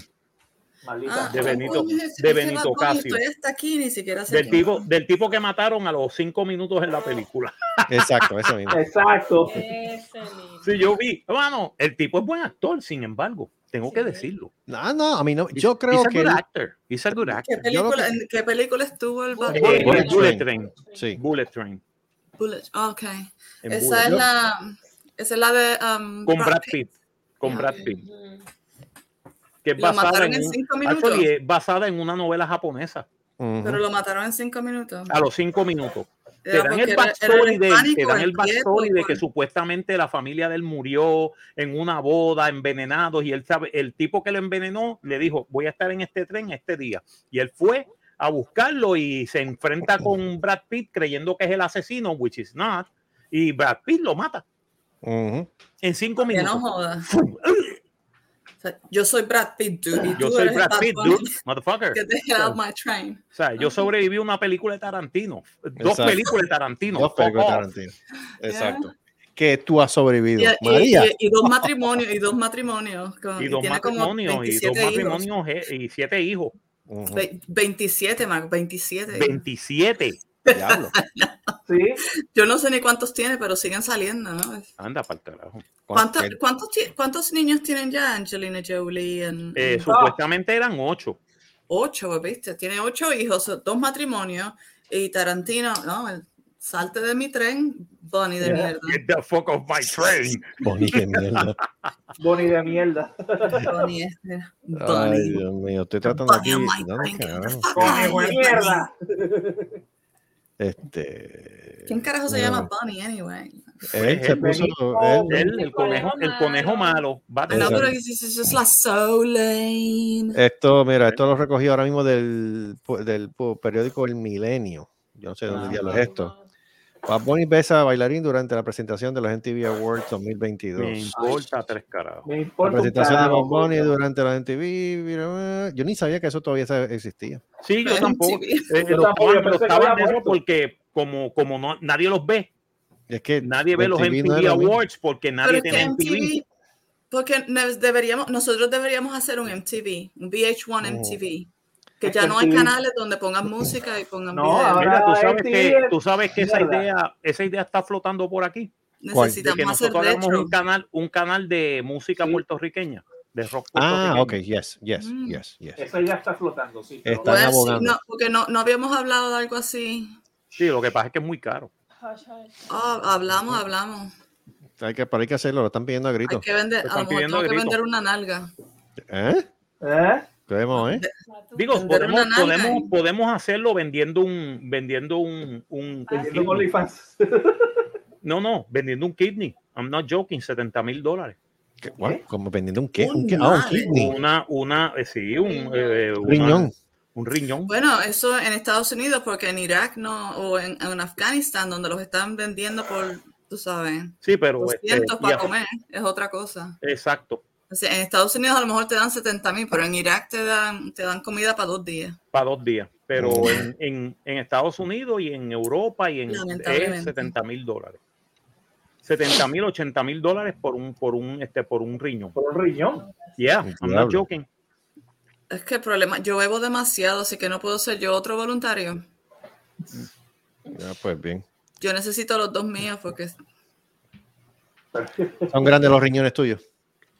Maldita.
Ah,
de
¿qué
Benito- de Benito? Casio.
Hasta aquí, ni siquiera sé
Del tipo, del tipo que mataron a los cinco minutos en la película.
Exacto, eso mismo.
Exacto.
Ese mismo.
Sí, yo vi. Hermano, el tipo es buen actor, sin embargo. Tengo que
Sí.
decirlo.
No, no, a mí no. Yo
He's
creo
a
que.
good actor. He's a good
¿Qué
actor.
película, ¿En qué película estuvo el Bad
Eh,
Bunny?
Bullet
Bullet,
Train.
Train.
Sí.
Bullet Train.
Bullet. Ok.
en
Esa
Bullet.
es la, esa es la de um,
Con Brad Pitt. Con Brad Pitt.
Ujú.
Que es basada en,
en
un-
cinco minutos.
es basada en una novela japonesa.
Ujú.
Pero lo mataron en cinco minutos.
A los cinco minutos. Te dan el
era- era
backstory de, te dan el backstory de que supuestamente la familia de él murió en una boda envenenados y él sabe, el tipo que lo envenenó le dijo, voy a estar en este tren este día. Y él fue a buscarlo y se enfrenta con Brad Pitt creyendo que es el asesino, which is not, y Brad Pitt lo mata
Ujú.
en cinco
Que
minutos.
no jodas. Sea, yo soy Brad Pitt, dude. Y
Yo soy Brad Pitt, dude, motherfucker. <laughs>
Get the hell out my train.
O sea, yo sobreviví a una película de Tarantino, dos
Exacto.
películas de Tarantino.
Dos películas de. Tarantino. Exacto. Que tú has sobrevivido.
Y,
María.
y- y dos matrimonios, y dos matrimonios. con-
Y dos matrimonios, y dos
27 hijos.
matrimonios eh, y siete hijos.
Ujú.
Ve- 27, Marco, 27.
27.
Diablo. <laughs>
Sí.
Yo no sé ni cuántos tiene, pero siguen saliendo, ¿no?
Anda para el carajo.
¿Cuántos,
¿Qué?
cuántos, cuántos niños tienen ya Angelina Jolie? En,
Eh,
en-
supuestamente eran ocho.
Ocho, ¿viste? Tiene ocho hijos, dos matrimonios, y Tarantino, no, el- salte de mi tren, Bonnie de
Yeah.
mierda.
Get the fuck off my train.
Bonnie, qué mierda. <laughs>
Bonnie de mierda.
Bonnie este.
Ay,
Bonnie.
Dios mío, estoy tratando aquí.
Bonnie
Conejo
out
de mierda. <laughs>
Este.
¿Quién carajo se llama Bonnie, anyway?
Él se
Él,
puso.
Benito.
él-
Él, el conejo, el conejo malo. va
pero lame.
Esto, mira, esto lo recogí ahora mismo del, del periódico El Milenio. Yo no sé dónde
Ah.
diablos es esto. Bad Bunny besa a bailarín durante la presentación de los MTV Awards 2022.
Me importa tres carajos.
Me
La
importa un
presentación de Bad
carajo,
Bunny durante la MTV. mira, Yo ni sabía que eso todavía existía.
Sí, yo <laughs> tampoco. Eh,
Yo tampoco, yo
estaban- eso porque como, como no, nadie los ve,
Es que
nadie ve los
MTV no.
Awards porque
Pero
nadie
que
tiene MTV.
Porque deberíamos, nosotros deberíamos hacer un MTV, un VH1 MTV, que ya no hay canales donde pongan música y pongan
No,
video.
ahora-
Mira, tú sabes que, tú sabes que esa idea, esa idea está flotando por aquí. De
Necesitamos
que
hacer
hagamos un canal, un canal de música
Sí.
puertorriqueña, de rock
Ah,
puertorriqueño.
ok, yes, yes,
Mm.
yes, yes.
Eso ya está flotando, sí. pero-
Están
Pues sí,
abogando.
no, porque no, no habíamos hablado de algo así.
Sí, lo que pasa es que es muy caro.
Ah, hablamos, hablamos.
Hay que, pero hay que hacerlo, lo están pidiendo a
Hay
gritos.
que vender, a lo mejor tengo que vender una nalga.
¿Eh?
¿Eh?
¿Qué vemos, eh?
Digo, podemos, podemos, podemos hacerlo vendiendo un, vendiendo un, un,
Ah,
un <laughs> no, no, vendiendo un kidney. I'm not joking, 70 mil dólares.
¿Como vendiendo un qué?
Un.
Ah, un kidney.
Una, una, eh, sí, un eh, una-
Riñón.
Un riñón.
Bueno, eso en Estados Unidos, porque en Irak no, o en, en Afganistán, donde los están vendiendo por, tú sabes,
Sí, pero este,
200 para
ya-
comer, es otra cosa.
exacto,
O sea, enEstados Unidos a lo mejor te dan 70 mil, pero en Irak te dan, te dan comida para dos días.
para dos días. Pero
Oh.
en, en, en Estados Unidos y en Europa y en es
Lamentablemente.
70 mil dólares. 70 mil, 80 mil dólares por un, por un, este, por un riñón.
Por un riñón.
Yeah, I'm not joking.
Es que el problema, yo bebo demasiado, así que no puedo ser yo otro voluntario.
Ya, pues bien.
Yo necesito los dos míos porque <laughs>
Son grandes los riñones tuyos.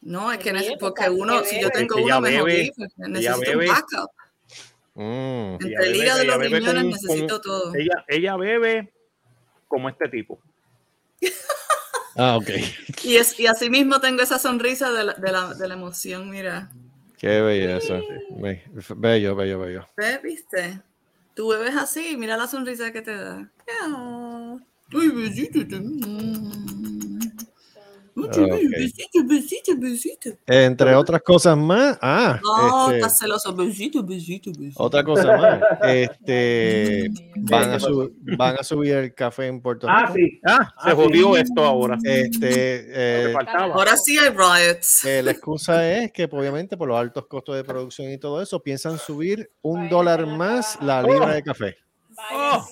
No, es que porque uno, si yo tengo uno me jodí, necesito un backup.
Mm.
Entre el hígado y
ella
los riñones
con-
necesito
con-
todo.
Ella, ella bebe como este tipo. <laughs>
Ah, ok.
Y, es, y así mismo tengo esa sonrisa de la, de la, de la emoción, mira.
Qué belleza. Be- Bello, bello, bello.
¿Ves? ¿Viste? Tú bebes así, mira la sonrisa que te da. Ah. Ay, besito. Mm. Besito, besito, besito.
Entre otras cosas más, ah,
Oh,
este,
está celoso, besito, besito, besito.
otra cosa más, <laughs> este, van a, van a subir el café en Puerto Rico.
Ah, sí.
Ah, se
Ah,
jodió
sí.
esto ahora.
Este, <laughs> eh.
Ahora sí hay riots.
eh, la excusa es que pues, obviamente por los altos costos de producción y todo eso piensan subir un dólar más la libra de café.
Oh.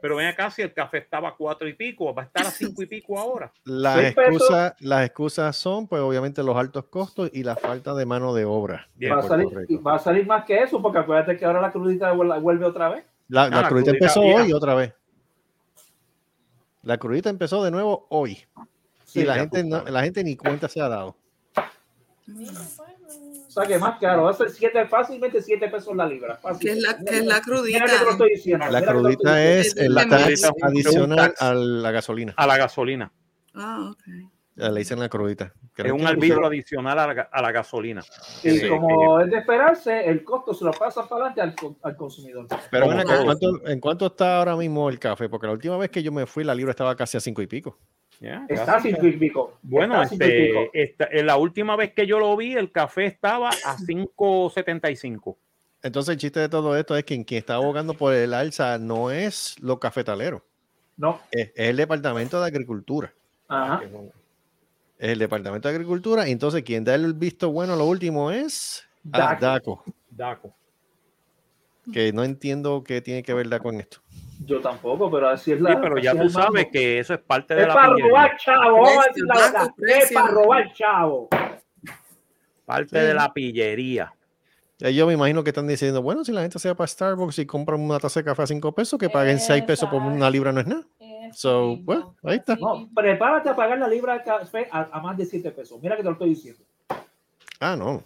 Pero ven acá, si el café estaba a cuatro y pico, va a estar a cinco y pico ahora.
Las excusas, las excusas son pues obviamente los altos costos y la falta de mano de obra.
Va a, salir, va a salir más que eso, porque acuérdate que ahora la crudita vuel- vuelve otra vez.
La, la
Ah, la
crudita
crudita
empezó
vieja.
hoy otra vez. La crudita empezó de nuevo hoy.
Sí,
y la gente, no- la gente ni cuenta se ha dado.
Sea que más caro, va a ser siete, fácilmente 7 pesos la libra. fácil.
¿Qué es la, qué es la
que
crudita?
estoy diciendo.
La
que
crudita
diciendo.
es el
La
tax
es
adicional a la gasolina.
A la gasolina.
Ah, ok.
Le dicen la crudita. Que
Es un arbitro adicional a la, a la gasolina.
Y
Sí,
como es de esperarse, el costo se lo pasa para adelante al, al consumidor.
Pero acá, ¿en cuánto, ¿en cuánto está ahora mismo el café? Porque la última vez que yo me fui, la libra estaba casi a cinco y pico.
Está sin pico.
Bueno,
Está y pico.
este, esta- en la última vez que yo lo vi, el café estaba a 5.75.
Entonces el chiste de todo esto es que quien está abogando por el alza no es los cafetaleros,
No.
es, es el Departamento de Agricultura.
Ajá.
Es el Departamento de Agricultura. Y entonces quien da el visto bueno, lo último es ah,
Daco.
DACO.
Daco.
Que no entiendo qué tiene que ver DACO en esto.
Yo tampoco, pero así es
Sí,
la.
pero ya tú sabes que eso es parte de
Es
la
para
pillería.
robar chavo, vamos a
Precio,
decir la verdad. Es para robar chavo.
Parte de la pillería.
Yo me imagino que están diciendo, bueno, si la gente se va para Starbucks y compra una taza de café a 5 pesos, que paguen 6 pesos por una libra no es nada. So, bueno, ahí está.
No, prepárate a pagar la libra de café a, a más de 7 pesos. Mira que te lo estoy diciendo.
Ah, no.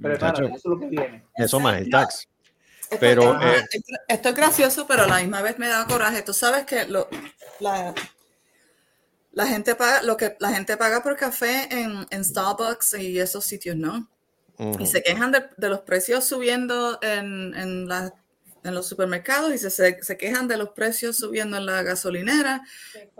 Prepárate,
Muchacho,
eso es lo que viene.
eso más el tax. Pero,
esto,
eh,
esto- es gracioso, pero a la misma vez me da coraje. Tú sabes que lo- la, la gente paga lo que la gente paga por café en, en Starbucks y esos sitios, ¿no? Y se quejan de, de los precios subiendo en, en, la- en los supermercados y se, se, se quejan de los precios subiendo en la gasolinera,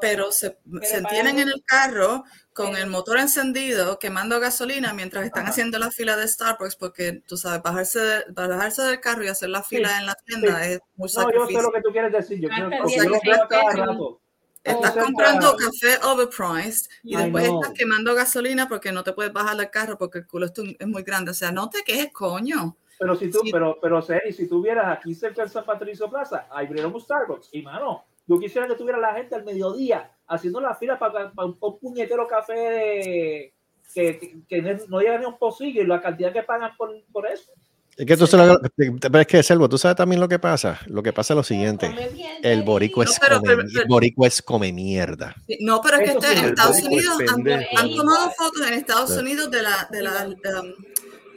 pero se, se tienen en el carro con el motor encendido quemando gasolina mientras están haciendo la fila de Starbucks porque tú sabes, bajarse, de- bajarse del carro y hacer la fila en la tienda
sí.
es muy
No, yo sé
sacrificio.
lo que tú quieres decir. Yo quiero,
Hasta
porque yo lo veo a cada
16
rato.
Estás comprando
para-
café overpriced y
Ay,
después
no.
estás quemando gasolina porque no te puedes bajar del carro porque el culo es tu- es muy grande. O sea, no te quejes, coño.
Pero si tú,
Sí.
pero, pero Seri, si tú vieras aquí cerca del San Patricio Plaza, hay abrieron un Starbucks. Y mano, yo quisiera que tuviera la gente al mediodía haciendo la fila para, para un, un puñetero café de, que, que, que no- llega ni un pocillo y la cantidad que pagan por, por eso.
Es que tú se lo- pero es que, Selvo, tú sabes también lo que pasa. Lo que pasa es lo siguiente. El boricua es,
No, pero-
come,
pero- pero-
boricua es come mierda.
No, pero es que este-
sí,
en
el
Estados Unidos han, tomado fotos en Estados
Sí.
Unidos de la, de la,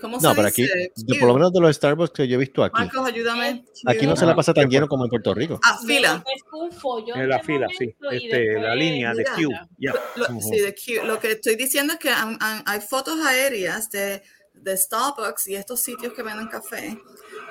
¿cómo
No,
se
pero aquí,
dice?
de- por lo menos de los Starbucks que yo he visto aquí,
Marcos, ayúdame.
aquí no se la pasa tan lleno como en Puerto Rico.
Ah, fila.
Es un follón
En la fila, sí. Este, la línea de Q. Ya.
Lo, sí, de Q. Lo que estoy diciendo es que han- han- hay fotos aéreas de, de Starbucks y estos sitios que venden café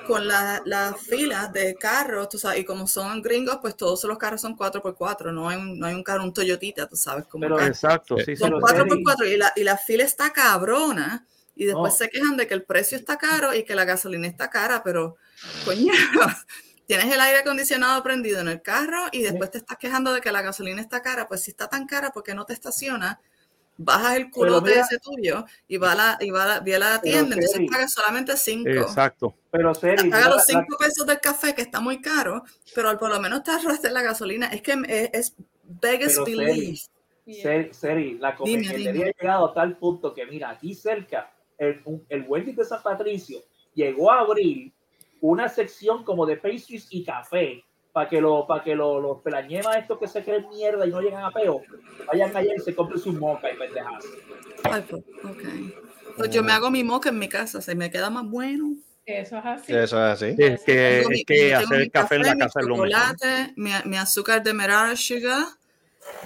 con las la filas de carros, tú sabes, y como son gringos, pues todos los carros son 4x4, no hay un, no hay un carro, un Toyotita, tú sabes, como
Pero-
Exacto,
Eh,
sí, sí.
son
pero
4x4 y la, y la fila está cabrona y después
No.
se quejan de que el precio está caro y que la gasolina está cara, pero coño, <laughs> tienes el aire acondicionado prendido en el carro y después te estás quejando de que la gasolina está cara, pues si está tan cara, ¿por qué no te estacionas? Bajas el culote
mira-
ese tuyo y va a la, y va a la, ve a la tienda, entonces
Seri,
pagas solamente 5.
Exacto.
Pero Seri,
Paga los
la-
5 pesos del café, que está muy caro, pero por lo menos te ahorraste la gasolina. Es que es, es beggars
Pero, Seri, Seri, la
dime.
ha llegado a tal punto que, mira, aquí cerca, el, el Wendy's de San Patricio llegó a abrir una sección como de pastries y café para que, lo, para que lo- los pelañemas estos que se creen mierda y no llegan a peo, vayan allá y se compren sus moca y pendejas.
Ay, pues, ok. Pues yo me hago mi moca en mi casa, se me queda más bueno.
Eso es así.
Eso es así.
Es que, es
mi-
que hacer
mi
el café en la casa es lo mejor.
chocolate, mi, mi azúcar de merara sugar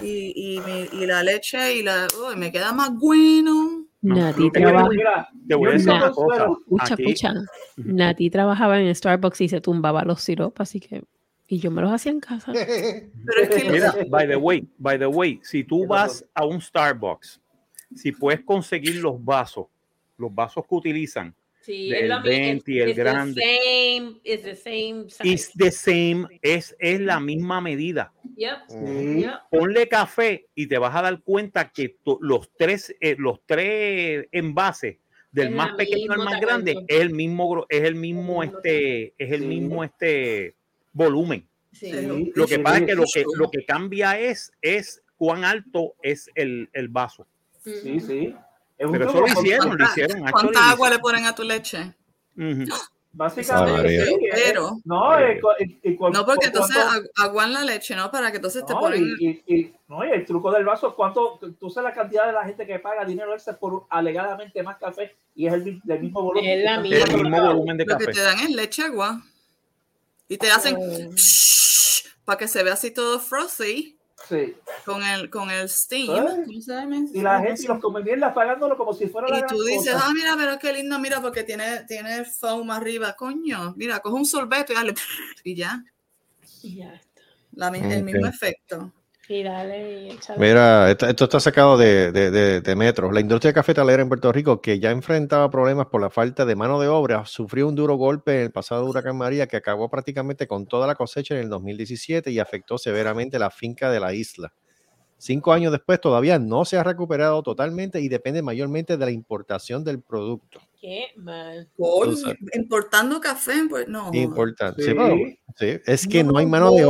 y, y, mi- y la leche y la uy, me queda más bueno.
Nati
Mira,
trabaja.
Mira,
Te voy a
yo
decir
no
una cosa.
consuelo.
Escucha,
Aquí-
escucha. Nati trabajaba en Starbucks y se tumbaba los siropos, así que Y yo me los hacía en casa. <laughs>
Pero es que
Mira, by the way, by the way, si tú vas a un Starbucks, si puedes conseguir los vasos, los vasos que utilizan,
Sí,
Del
es lo mismo.
20 y el
It's the
grande.
it's the same
the same, es, es la misma medida.
Yep.
Mm.
Yep.
Ponle café y te vas a dar cuenta que to- los tres, eh, los tres envases del
Es
más pequeño al más grande
tamaño.
es el mismo, es el mismo este, es el mismo este volumen.
Sí.
Lo que
Sí,
pasa es que lo
sí.
que lo que cambia es es cuán alto es el, el vaso.
Sí, sí. Es un
Pero eso lo hicieron, lo
¿Cuánta,
hicieron.
cuánta agua le ponen a tu leche?
Básicamente, sí,
Pero-
no, eh,
No, porque entonces
cuánto-
aguan la leche, ¿no? Para que entonces te
no,
ponen...
y, y- y- no, y el truco del vaso, ¿cuánto? Tú sabes la cantidad de la gente que paga dinero extra por alegadamente más café y es el, mismo volumen.
Es la
que
misma.
están
El mismo
pagando.
volumen de
Lo que
café.
te dan es leche agua. Y te hacen
Oh.
para que se vea así todo frothy
Sí.
con el, con el steam.
Y la gente y los comediantes pagándolo como si fuera la
Y
gran
tú dices,
cosa.
ah, mira, pero qué lindo, mira, porque tiene, tiene foam arriba, coño. Mira, coge un sorbeto y dale, <laughs> y ya.
Y ya está.
La El mismo efecto.
Y dale y échale.
Mira, esto, esto está sacado de, de, de- de Metro. La industria cafetalera en Puerto Rico, que ya enfrentaba problemas por la falta de mano de obra, sufrió un duro golpe en el pasado huracán María que acabó prácticamente con toda la cosecha en el 2017 y afectó severamente la finca de la isla. Cinco años después todavía no se ha recuperado totalmente y depende mayormente de la importación del producto.
Qué mal.
Importando café, pues no.
Importante.
Sí.
Sí, pero- sí, es que no,
No,
hay mano de
no.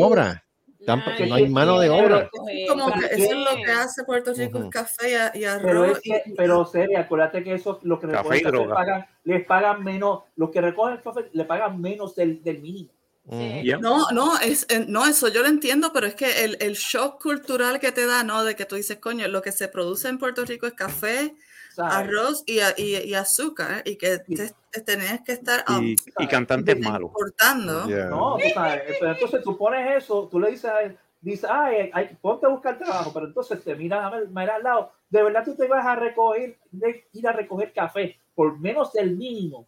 Obra. Tampoco- no hay mano de obra.
Como que eso es lo que hace Puerto Rico, es café y, a- y
Pero
arroz.
es que, pero serio, acuérdate que eso lo que recogen
droga.
pagan, les pagan menos, los que recogen el café le pagan menos del, del mínimo.
Sí.
Yeah.
No, no, es, eh, no, eso yo lo entiendo, pero es que el, el shock cultural que te da, ¿no? De que tú dices, coño, lo que se produce en Puerto Rico es café,
¿sabes?
arroz y, y- y azúcar, y que te, te tenías que estar
Y, y cantantes malos.
importando.
Yeah.
No, tú sabes, pero entonces tú pones eso, tú le dices a él, dices, ay, ay, ponte a buscar trabajo, pero entonces te miran a al lado, de verdad tú te vas a recoger, de ir a recoger café por menos del mínimo.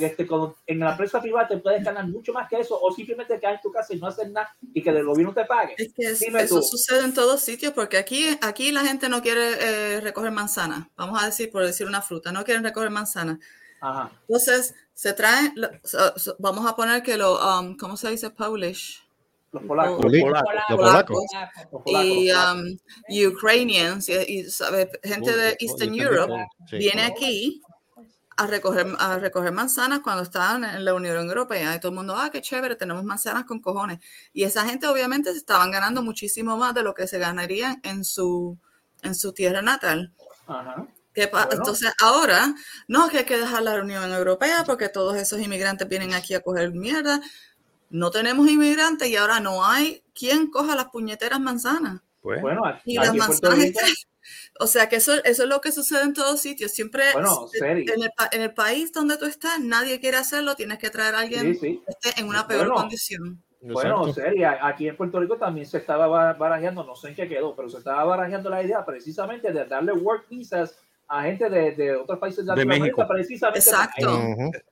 Este, cuando en la empresa privada te puedes ganar mucho más que eso, o simplemente quedar en tu casa y no hacer nada y que el gobierno te pague.
Es que es-
Dime
eso
tú.
sucede en todos sitios, porque aquí, aquí la gente no quiere eh, recoger manzanas, vamos a decir, por decir una fruta, no quieren recoger manzanas.
Ajá.
Entonces, se traen, lo- so- so- vamos a poner que lo, um, ¿cómo se dice? Polish.
Los polacos.
Poli-
polacos.
Los
polacos.
polacos.
Los polacos,
y
los
um, Ukrainians y, y, ¿sabe? gente de Eastern Europe viene aquí a recoger, a recoger manzanas cuando estaban en la Unión Europea y todo el mundo, ah, qué chévere, tenemos manzanas con cojones. Y esa gente obviamente se estaban ganando muchísimo más de lo que se ganarían en su, en su tierra natal.
Ajá.
¿Qué pa-
Bueno.
Entonces ahora, no, que hay que dejar la Unión Europea porque todos esos inmigrantes vienen aquí a coger mierda. No tenemos inmigrantes y ahora no hay quien coja las puñeteras manzanas.
Pues,
Bueno, aquí,
Y
aquí
las
en Puerto
manzanas O sea que eso, eso es lo que sucede en todos sitios. Siempre
Bueno,
en, el, pa- en el país donde tú estás, nadie quiere hacerlo, tienes que traer a alguien
sí, sí.
que esté en una peor
Bueno.
condición.
Bueno, seria, aquí en Puerto Rico también se estaba ba- barajeando, no sé en qué quedó, pero se estaba barajeando la idea precisamente de darle work visas a gente de, de otros países de
México.
precisamente.
Exacto.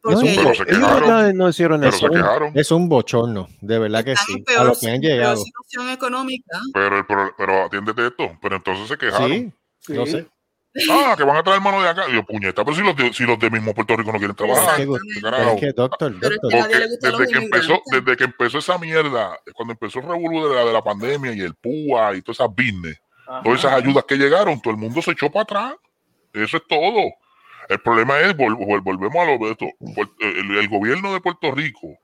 Porque
Pero se
no, no hicieron
Pero
eso.
se quejaron.
Es un bochorno, de verdad que
están
sí. A
peor,
lo que han
peor
llegado.
situación económica.
Pero, pero atiéndete esto. Pero entonces se quejaron.
Sí,
Sí.
no sé.
Ah, que van a traer mano de acá. Y yo, puñeta, pero si los de, si los de mismo Puerto Rico no quieren trabajar.
Es
a
desde que, empezó, desde que empezó esa mierda, cuando empezó el revolú de la, de la pandemia y el PUA y todas esas business,
Ajá.
todas esas ayudas que llegaron, todo el mundo se echó para atrás. Eso es todo. El problema es, vol- vol- volvemos a lo de esto, el, el gobierno de Puerto Rico,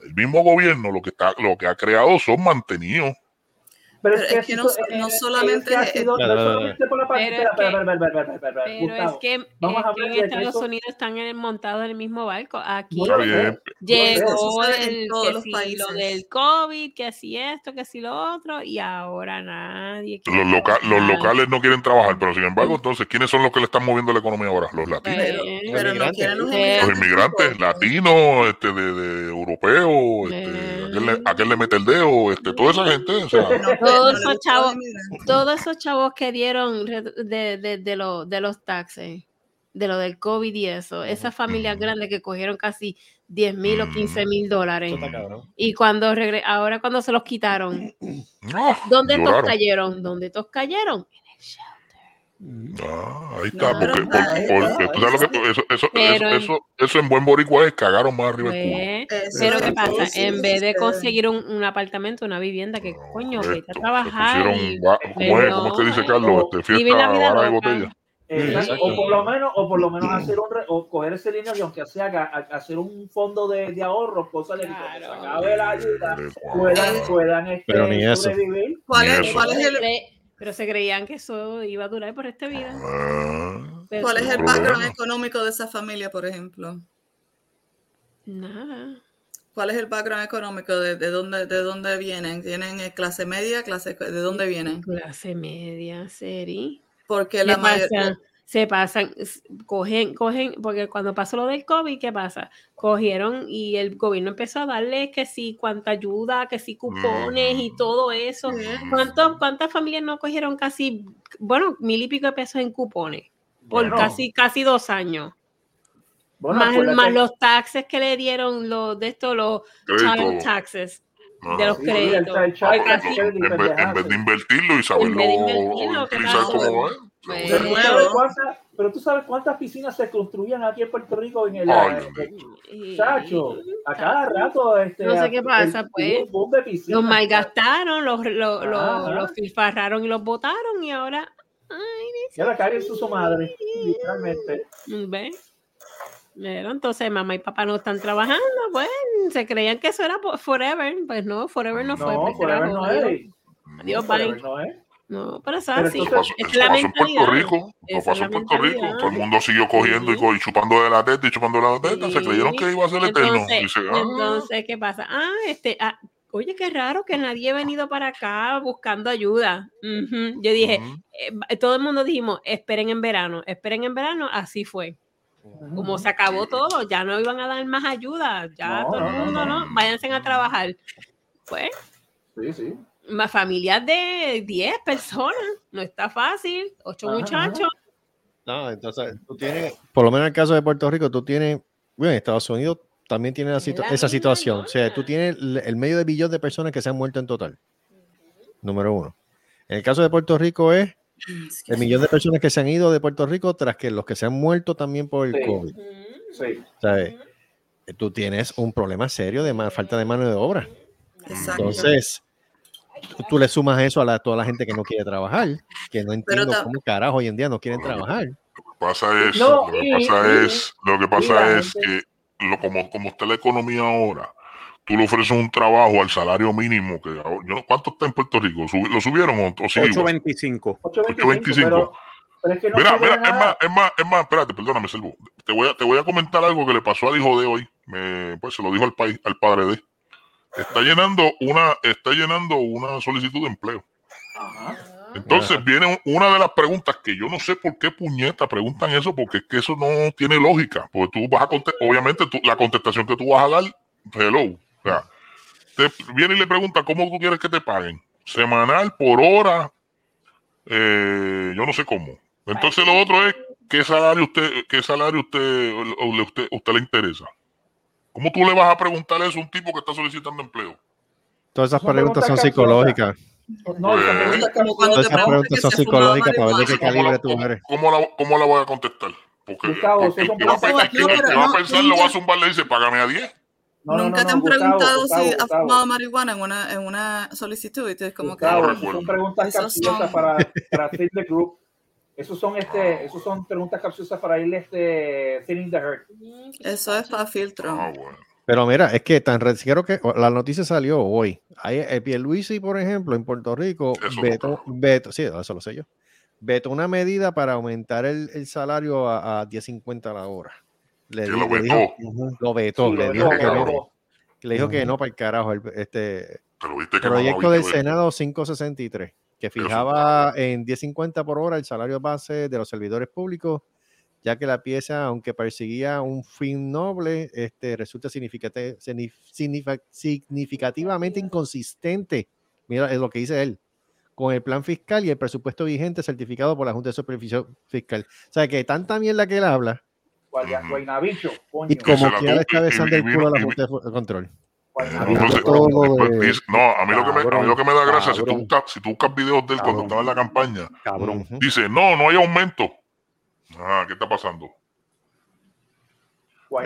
el mismo gobierno, lo que está, lo que ha creado son mantenidos.
Pero
Pero es que no,
eh,
solamente
es que sido- no solamente por la pandemia.
Pero es que- Estados Unidos están montados en el mismo barco. Aquí
sé.
bien.
llegó el,
todos
que
los
si
países.
lo del COVID, que si esto, que si lo otro, y ahora nadie. quiere
Los, loca- los locales no quieren trabajar, pero sin embargo, entonces, ¿quiénes son los que le están moviendo la economía ahora? Los latinos.
Pero,
Eh,
pero los
Eh,
inmigrantes.
los inmigrantes
tampoco.
latinos, este, de, de europeos, este,
Eh.
aquel, le, aquel le mete el dedo, este, toda esa gente, o sea,
Todos esos chavos, todos esos chavos que dieron de, de, de, los, de los taxes, de lo del COVID y eso. Esas familias grandes que cogieron casi 10 mil o 15 mil dólares. Y cuando regre ahora cuando se los quitaron, <clears throat> ¿dónde todos
lloraron.
cayeron? ¿Dónde todos cayeron?
Ah, ahí está,
Claro,
porque,
claro,
porque-
claro.
porque tú sabes lo que eso, eso,
Pero-
eso, eso, eso en buen boricua es cagaron más arriba culo.
Pero ¿qué pasa?
sí,
En vez de conseguir un, un apartamento, una vivienda, que coño, y-
pusieron, va- ¿cómo, es, ¿Cómo es que dice
no,
Carlos? Este, fiesta, vara y botella.
O por lo menos, o por lo menos hacer un re- o coger ese dinero y aunque sea a- a- hacer un fondo de, de ahorro, cosa de que cuando se acabe la ayuda puedan, puedan este,
Pero ni eso.
sobrevivir.
¿Cuál
Ni
es,
eso.
cuál es el,
pero se creían que eso iba a durar por esta vida.
Ah,
Pero
cuál es el
Problema.
background económico de esa familia, por ejemplo?
Nada.
¿Cuál es el background económico de, de dónde de dónde vienen? ¿Tienen eh, clase media, clase de dónde vienen?
Clase media, serie.
Porque
¿Qué
la mayoría?
Se pasan, cogen, cogen, porque cuando pasó lo del COVID, ¿qué pasa? Cogieron y el gobierno empezó a darle que sí, cuánta ayuda, que sí, cupones y todo eso. ¿Cuántos, ¿Cuántas familias no cogieron casi, bueno, mil y pico de pesos en cupones? Por
Bueno.
casi, casi dos años.
Bueno,
más, más los taxes que le dieron, los de estos, los child taxes
Ajá.
de los
Sí, el
créditos. Casi-
En vez, en vez de invertirlo y saberlo
vez de invertirlo, ¿qué
utilizar como va.
Pues,
Pero tú, sabes cuántas, pero tú sabes cuántas piscinas se construían aquí en Puerto Rico en el
Ay,
y-
chacho. A cada rato, este,
No sé qué pasa,
el-
pues. Los malgastaron, los, los, los, los filfarraron y los botaron y ahora, ay,
Ya la caguen su su madre, literalmente.
¿ves? Pero entonces mamá y papá no están trabajando, pues se creían que eso era forever, pues no, forever no, fue.
No,
pues,
forever no
adiós.
es.
Adiós,
Forever
bye.
no es.
No, pero eso
Pero
así. Es
eso
la
pasó en Puerto
mentalidad.
Rico. Eso
es
pasó en Puerto Rico. Todo el mundo siguió cogiendo y,
Sí.
co- y chupando de la teta y chupando de la teta. Se creyeron que iba a ser eterno.
Entonces,
Y se, ah,
entonces, ¿qué pasa? Ah, este, ah, oye, qué raro que nadie ha venido para acá buscando ayuda. Yo dije, eh, todo el mundo dijimos, esperen en verano, esperen en verano, así fue. Como se acabó todo, ya no iban a dar más ayuda, ya
No,
todo el mundo,
no.
¿no? Váyanse a trabajar. Pues,
Sí, sí.
Más familias de 10 personas, no está fácil, ocho
Ajá,
muchachos.
No, entonces tú tienes, por lo menos en el caso de Puerto Rico, tú tienes, bueno, en Estados Unidos también tiene la situ-
la
esa situación. O sea, tú tienes el, el medio de billón de personas que se han muerto en total. Número uno. En el caso de Puerto Rico es el millón de personas que se han ido de Puerto Rico tras que los que se han muerto también por el
Sí.
COVID.
Sí.
O sea, eh, tú tienes un problema serio de falta de mano de obra.
Exacto.
Entonces, tú, tú le sumas eso a la- toda la gente que no quiere trabajar, que no entiendo cómo carajo hoy en día no quieren trabajar.
Lo que pasa es,
No,
lo que pasa
y-
es, lo que pasa es
gente-
que lo, como, como está la economía ahora, tú le ofreces un trabajo al salario mínimo que ahora- yo no- ¿cuánto está en Puerto Rico? ¿Subi- ¿Lo subieron o, o igual?
825.
8.25, pero, pero es que no
Mira, mira, es más, es más, es más, espérate, perdóname, Selvo. Te voy a, te voy a comentar algo que le pasó al hijo de hoy. Me, pues se lo dijo al país, al padre de. Está llenando una, está llenando una solicitud de empleo.
Ajá.
Entonces viene un- una de las preguntas que yo no sé por qué puñeta preguntan eso, porque es que eso no tiene lógica. Porque tú vas a contestar, obviamente tú- la contestación que tú vas a dar, hello. O sea, te viene y le pregunta cómo tú quieres que te paguen. Semanal, por hora, eh, yo no sé cómo. Entonces lo otro es qué salario usted, qué salario usted, usted, usted le interesa. ¿Cómo tú le vas a preguntar eso a un tipo que está solicitando empleo?
Todas esas
Son
preguntas son psicológicas.
No, esa pregunta es
Como cuando
Todas
te
esas preguntas
que
son psicológicas para ver de qué
marihuana.
¿Cómo la,
calibre tú
cómo-
eres.
cómo la- cómo la voy a contestar? Porque,
Gustavo,
el va a,
preguntas-
el que- el que
No,
va a
no,
pensar lo va a zumbar, le dice, págame a 10.
No, no,
Nunca
no,
te han
no, Gustavo,
preguntado
Gustavo,
si has fumado marihuana en una, en una solicitud y te es como que
No
son preguntas capciosas para, para Feed the Group. Esos son, este, esos son preguntas capciosas para irle este, thinning the herd.
eso es para filtro.
Ah, bueno.
Pero mira, es que tan quiero que la noticia salió hoy. Hay el Pierluisi, por ejemplo, en Puerto Rico, veto,
no.
veto, sí, eso lo sé yo. Vetó una medida para aumentar el, el salario a, a 10.50 la hora. Le
Que lo vetó.
dijo- lo vetó,
Sí,
le
lo
dijo que no, le dijo que no para el carajo. el- este
Pero viste que
proyecto
mamá,
del Senado 563, que fijaba en 10.50 por hora el salario base de los servidores públicos, ya que la pieza, aunque perseguía un fin noble, este, resulta significativamente inconsistente. Mira, es lo que dice él. con el plan fiscal y el presupuesto vigente certificado por la Junta de Supervisión Fiscal. O sea que tanta mierda que él habla.
Guaynabicho, coño.
y como quiera descabezando el culo a la Junta de Control.
De-
dice- no, a mí, lo que me, a mí lo que me da gracia, si tú, buscas, si tú buscas videos de él cuando estaba en la campaña, dice, no, no hay aumento. Ah, ¿qué está pasando?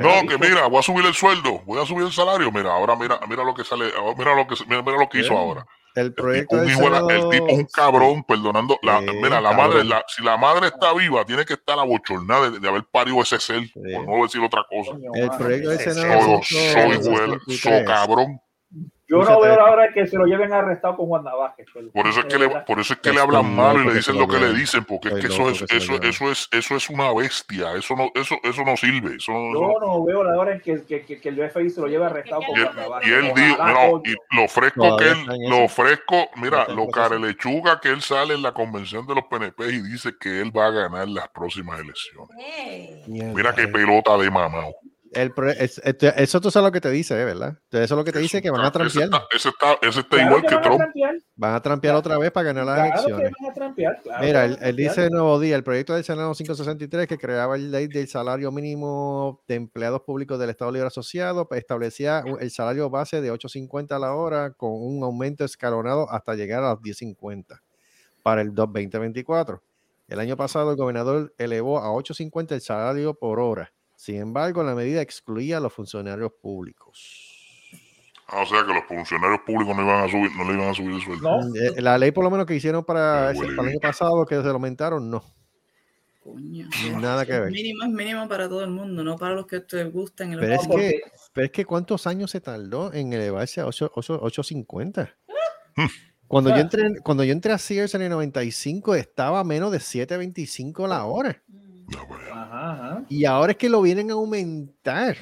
No, que mira, voy a subir el sueldo, voy a subir el salario. Mira, ahora mira, mira lo que sale, mira lo que mira, mira lo que hizo ahora.
El
El
proyecto
tipo, de el es un cabrón, perdonando. La,
Sí,
mira, la
cabrón.
madre, la- si la madre está viva, tiene que estar abochornada de, de haber parido ese ser,
Sí.
por no decir otra cosa.
El proyecto
Ese
Senado
Soy, soy, huele- soy
163.
cabrón.
Yo no veo
esto.
la hora de que se lo lleven arrestado con Juan Navajes. pero-
Por eso es que le, por eso es que le hablan mal y le dicen lo que le dicen, porque es que eso es, eso, eso es, eso es una bestia, eso no, eso, eso no sirve. Eso, no-
Yo no veo la hora en que, que, que, que el FBI se lo lleve arrestado con Juan Navajes.
y él dijo, no,
coño.
y lo fresco que él, lo fresco, mira, lo carelechuga que él sale en la convención de los PNP y dice que él va a ganar las próximas elecciones. Mira qué pelota de mamao.
El es- este- eso tú sabes lo que te dice, ¿eh? ¿verdad? Entonces, eso es lo que te dice que van a trampear.
está, ese está, ese está
Claro
igual
que
que
van a
Trump.
trampear,
Van a trampear otra vez para ganar las
claro que
elecciones.
van a trampear, claro
Mira, él, dice de nuevo día, el proyecto del Senado 563 que creaba la ley del salario mínimo de empleados públicos del Estado Libre Asociado pues, establecía el salario base de 8.50 a la hora con un aumento escalonado hasta llegar a los 10.50 para el 2024. El año pasado el gobernador elevó a 8.50 el salario por hora. Sin embargo, la medida excluía a los funcionarios públicos.
Ah, o sea que los funcionarios públicos no iban a subir, no le iban a subir el sueldo.
No,
Eh, La ley por lo menos que hicieron para, ese- el año pasado, que se lo aumentaron, no.
Coño.
Nada que ver.
Mínimo es mínimo para todo el mundo, no para los que te gusten. y los
Pero es
no.
que, pero es que ¿cuántos años se tardó en elevarse a 8 8 8.50? Cuando yo, entré, en- cuando yo entré a Sears en el 95 estaba a menos de 7.25 la hora.
Ya, pues.
Ajá, ajá.
Y ahora es que lo vienen a aumentar.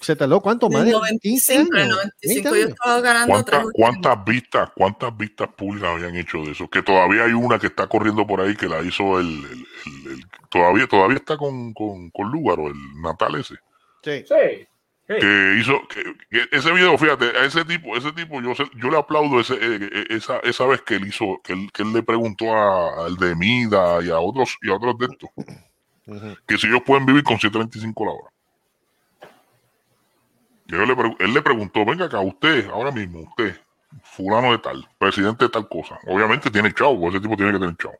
¿Se tardó cuánto? Más
En
de 15
95, en
años.
95
20
yo estaba ganando
¿Cuántas,
3
cuántas vistas, cuántas vistas públicas habían hecho de eso? Que todavía hay una que está corriendo por ahí que la hizo el, el- el- el- todavía, todavía está con, con, con Lúgaro, el natal ese.
Sí.
Sí.
que hizo que, que ese video, fíjate, a ese tipo, ese tipo, yo se- yo le aplaudo ese, eh, eh, esa, esa vez que él hizo, que él, que él le preguntó a- al de Mida y a otros y a otros de estos, Que si ellos pueden vivir con 725 la hora. Él le, preguntó, venga acá, usted, ahora mismo, usted, fulano de tal, presidente de tal cosa. Obviamente tiene chavo, ese tipo tiene que tener chavo.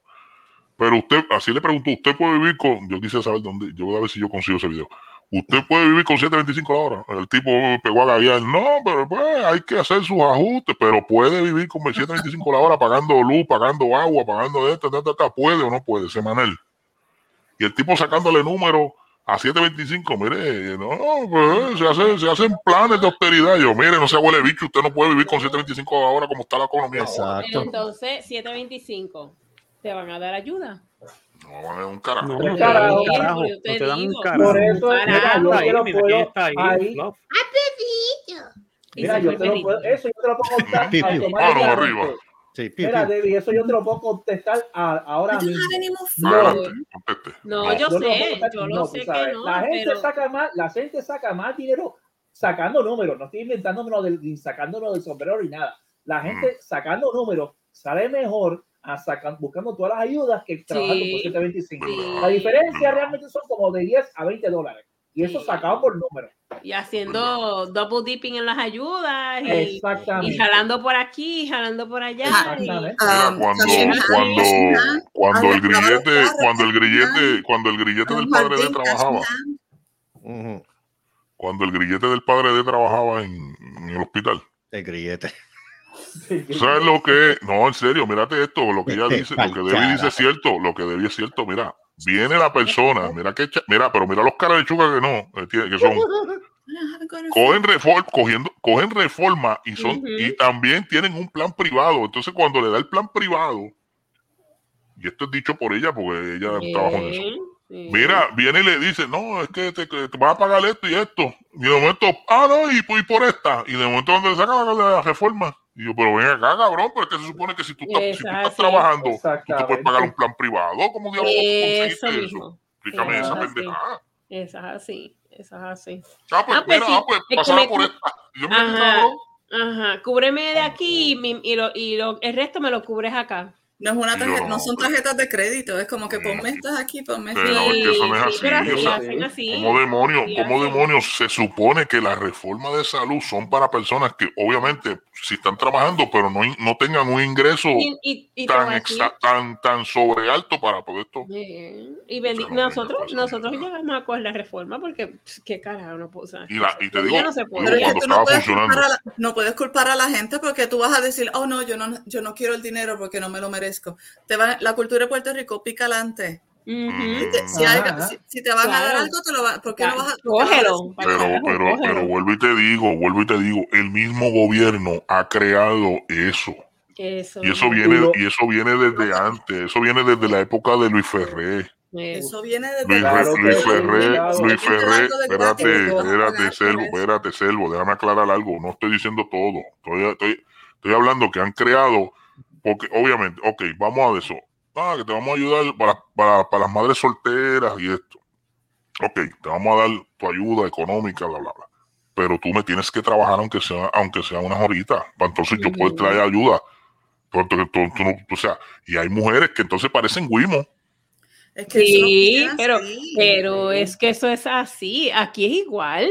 Pero usted, así le preguntó, ¿usted puede vivir con, yo quise saber dónde, yo voy a ver si yo consigo ese video. Usted puede vivir con 725 la hora. El tipo pegó a gaguear. No, pero pues hay que hacer sus ajustes. Pero puede vivir con 725 la hora pagando luz, pagando agua, pagando esto, ta, ta, ta. Puede o no puede, semanal. Y el tipo sacándole números a 725. Mire, no, pues se, hace- se hacen planes de austeridad. Yo, mire, no se huele bicho. Usted no puede vivir con 725 la hora como está la economía. ahora.
Exacto.
entonces, 725, ¿te van a dar ayuda?
No, van a dar un carajo.
No, te un carajo.
Te
No te dan un carajo.
Por eso,
Carajo,
mira, yo te lo puedo.
está ahí,
Ahí, mira, yo te lo puedo. Eso yo te lo puedo <laughs> contar.
Mano arriba.
Sí, piu,
Mira. Debbie, eso yo te lo puedo contestar a- ahora mismo.
conteste.
No,
No.
yo
Yo
sé, yo
no,
lo sé
sabes,
que no,
la gente
pero
saca más, la gente saca más dinero sacando números, no estoy inventándomelo del, ni sacándonos del sombrero ni nada. La gente sacando números sale mejor a sacar, buscando todas las ayudas que trabajando por 725.
Sí.
La diferencia realmente son como de 10 a 20 dólares. Y eso sacado por número.
y haciendo double dipping en las ayudas y, y jalando por aquí, jalando por allá.
Exactamente.
Mira,
Um,
cuando, cuando, cuando el grillete, cuando el grillete, cuando el grillete del padre de trabajaba, cuando el grillete del padre de trabajaba en, en el hospital.
El grillete.
¿Sabes lo que? No, en serio, mírate esto, lo que ella dice, lo que Debbie dice es cierto, lo que Debbie es cierto, mira, viene la persona, mira que, mira, pero mira los caras de chuca que no, eh, que son, cogen reforma, cogiendo, cogen reforma y son, y también tienen un plan privado, entonces cuando le da el plan privado, y esto es dicho por ella, porque ella trabajó en eso,
sí.
Mira, viene y le dice, no, es que te, te vas a pagar esto y esto. Y de momento, ah, no, y, por- y por esta. Y de momento, donde saca la, la reforma? Y yo, pero ven acá, cabrón, pero es que se supone que si tú estás, si tú estás trabajando, tú te puedes pagar un plan privado. ¿Cómo diablos conseguiste eso? Explícame
Sí,
esa pendejada.
Es así, es así.
Ah, pues,
Ah, pues
mira,
sí,
ah, pues,
es
pasaba
me-
por esta. <laughs> Y yo, qué
Ajá. Ajá, cúbreme de aquí y, mi- y lo- y lo- el resto me lo cubres acá.
No, es una tarjeta,
no,
no son
pero-
tarjetas de crédito, es como que ponme estas aquí, ponme estas
es que eso no es
Sí,
así.
así
o sea. ¿Cómo demonios,
Sí,
cómo demonios se supone que las reformas de salud son para personas que obviamente si están trabajando pero no, no tengan un ingreso
Y, y, y te voy
tan, exa- tan tan sobre alto para poder esto?
eh, y
no es
nosotros,
cosa,
nosotros llegamos a coger la reforma porque pff, qué carajo no puedo usar.
Y, la, y te
Ya
digo,
no se
digo,
puede.
Pero es que
cuando
tú no
estaba
puedes,
funcionando,
culpar a la, no puedes culpar a la gente porque tú vas a decir, oh no, yo no, yo no quiero el dinero porque no me lo merezco. Te va, la cultura de Puerto Rico pica adelante.
Ujú.
Te- si, hay- si, si te van a dar
Claro.
algo, te lo va, ¿por qué no vas a? por qué no vas a
Cógelo.
pero, pero, pero vuelvo y te digo, vuelvo y te digo, el mismo gobierno ha creado eso.
Eso,
Y eso viene,
Lo-
y eso viene desde antes, eso viene desde la época de Luis Ferré.
Eso viene desde
Luis,
Claro
Luis Ferré,
claro.
Luis Ferré, espérate, espérate, Selvo, espérate, Selvo, déjame aclarar algo, no estoy diciendo todo, estoy, estoy, estoy hablando que han creado, porque obviamente, ok, vamos a eso, ah, que te vamos a ayudar para, para, para las madres solteras y esto, ok, te vamos a dar tu ayuda económica, bla, bla, bla, pero tú me tienes que trabajar aunque sea, aunque sea unas horitas, para entonces yo puedo traer ayuda, porque tú, tú no- o sea, y hay mujeres que entonces parecen Wimo,
Es que eso no
Sí, pero, pero es que eso es así. Aquí es igual.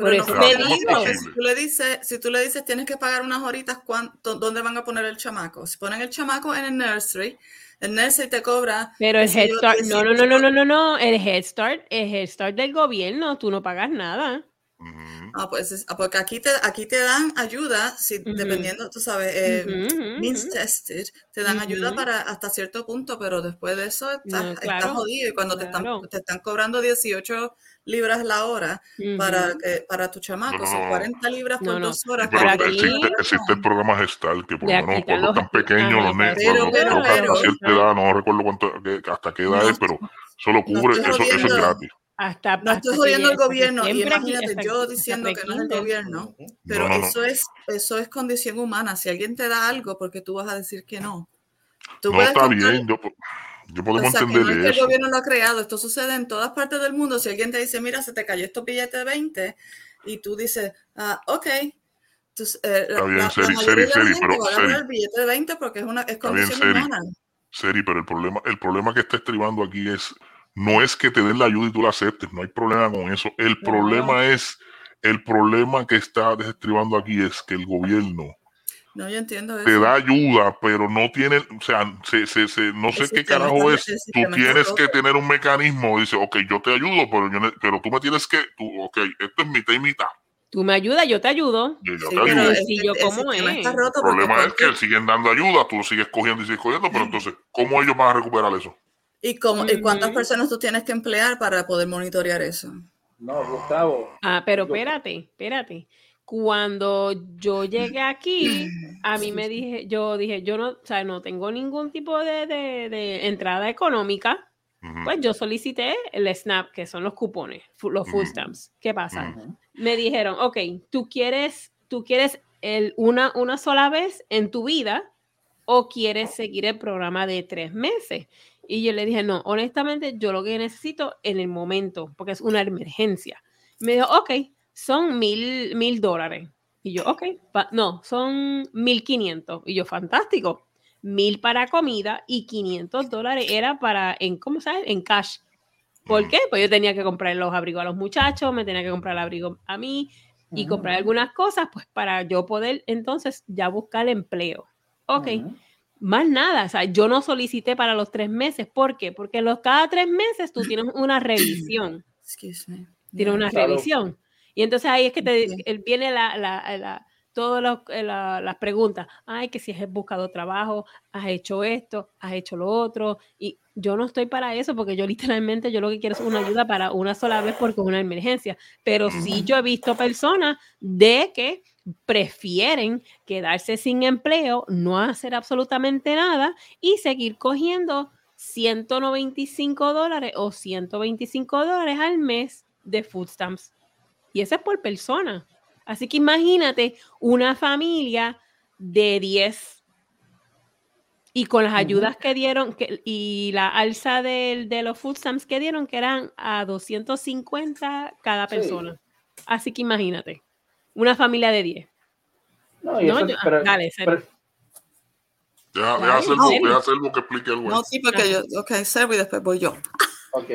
Pero no
eso
Claro,
te
funciona
¿cómo es
así,
digo.
porque
posible?
si tú le dices, si tú le dices tienes que pagar unas horitas, ¿cuánto- ¿dónde van a poner el chamaco? Si ponen el chamaco en el nursery, el nursery te cobra.
Pero el Head Start, no, no, no,
18.
no, no, no, no, el Head Start, el Head Start del gobierno, tú no pagas nada.
Ah, pues es- ah, porque aquí te, aquí te dan ayuda, si,
Ujú.
dependiendo, tú sabes, eh,
Ujú, ujú,
means tested, te dan ayuda para hasta cierto punto, pero después de eso estás,
No,
estás
claro,
jodido y cuando
claro.
te, están, te están cobrando 18 libras la hora para,
Ujú.
que- para tu chamaco,
No,
son
no.
40 libras por
No, no.
dos horas.
Pero
aquí-
existe, existe el programa gestal que por lo menos cuando están pequeños los
pero- pero-
que hasta
pero-
cierta edad, no recuerdo cuánto, que- hasta qué edad
No
es, pero eso lo
no
cubre, eso, eso es gratis.
Hasta,
No estoy jodiendo al
llegue-
gobierno y
aquí,
imagínate
hasta-
yo diciendo que no es el gobierno, pero
No, no, no.
eso es eso es condición humana. Si alguien te da algo, porque tú vas a decir que no. Tú
No está
contar-
bien, yo, yo
o
podemos
sea, que no
entender
es que el gobierno lo ha creado, esto sucede en todas partes del mundo. Si alguien te dice, mira, se te cayó estos billetes de 20, y tú dices, ah, ok. Entonces, eh, la,
Está bien,
la- la
Seri, Seri,
la
Seri,
gente
pero Seri.
el billete de 20 porque es una es
Está bien, Seri.
humana.
Seri, pero el problema, el problema que está estribando aquí es, no es que te den la ayuda y tú la aceptes, no hay problema con eso. El
Claro.
problema es, el problema que está desestribando aquí es que el gobierno
No, yo entiendo eso.
te da ayuda, pero no tiene, o sea, se, se, se- no sé qué carajo es. Tú tienes que tener un mecanismo, dice, ok, yo te ayudo, pero, yo pero tú me tienes que, tú, ok, esto es mitad y mitad.
Tú me ayudas, yo te ayudo.
Yo, yo
Sí,
te ayudo.
sencillo
el
como
sistema
es.
está roto
El
porque
problema es que siguen dando ayuda, tú sigues cogiendo y sigues cogiendo, pero entonces, ¿cómo ellos van a recuperar eso?
¿Y, cómo, ¿Y cuántas personas tú tienes que emplear para poder monitorear eso?
No, Gustavo.
Ah, pero
Yo-
espérate, espérate. Cuando yo llegué aquí, a mí me dije, yo dije, yo no, o sea, no tengo ningún tipo de, de- de entrada económica.
Ujú.
Pues yo solicité el SNAP, que son los cupones, los food
Ujú.
stamps. ¿Qué pasa?
Ujú.
Me dijeron, ok, tú quieres, tú quieres el, una, una sola vez en tu vida o quieres seguir el programa de tres meses. Y yo le dije, no, honestamente, yo lo que necesito en el momento, porque es una emergencia. Me dijo, ok, son mil, mil dólares. Y yo, ok, no, son mil quinientos. Y yo, fantástico. Mil para comida y 500 dólares era para, en, ¿cómo sabes? En cash. ¿Por qué? Pues yo tenía que comprar los abrigos a los muchachos, me tenía que comprar el abrigo a mí y
Ujú.
comprar algunas cosas, pues para yo poder entonces ya buscar empleo. Ok,
Ujú.
más nada, o sea, yo no solicité para los tres meses. ¿Por qué? Porque los cada tres meses tú tienes una revisión,
Excuse me.
tienes una
Claro.
revisión. Y entonces ahí es que te, el- viene la, la, la- todas eh, la- las preguntas. Ay, que si has buscado trabajo, has hecho esto, has hecho lo otro. Y yo no estoy para eso porque yo literalmente yo lo que quiero es una ayuda para una sola vez porque es una emergencia. Pero sí yo he visto personas de que prefieren quedarse sin empleo, no hacer absolutamente nada y seguir cogiendo 195 dólares o 125 dólares al mes de food stamps. Y eso es por persona. Así que imagínate una familia de 10 y con las ayudas que dieron que, y la alza del- de, los food stamps que dieron, que eran a 250 cada
Sí.
persona. Así que imagínate, una familia de 10.
No, y
No,
eso-
yo-
pero-
dale, Sergio.
pero-
Deja, deja hacerlo,
¿en serio?
deja hacerlo que explique algo. ahí.
No, sí, porque yo, ok, Servo y después voy yo.
Ok.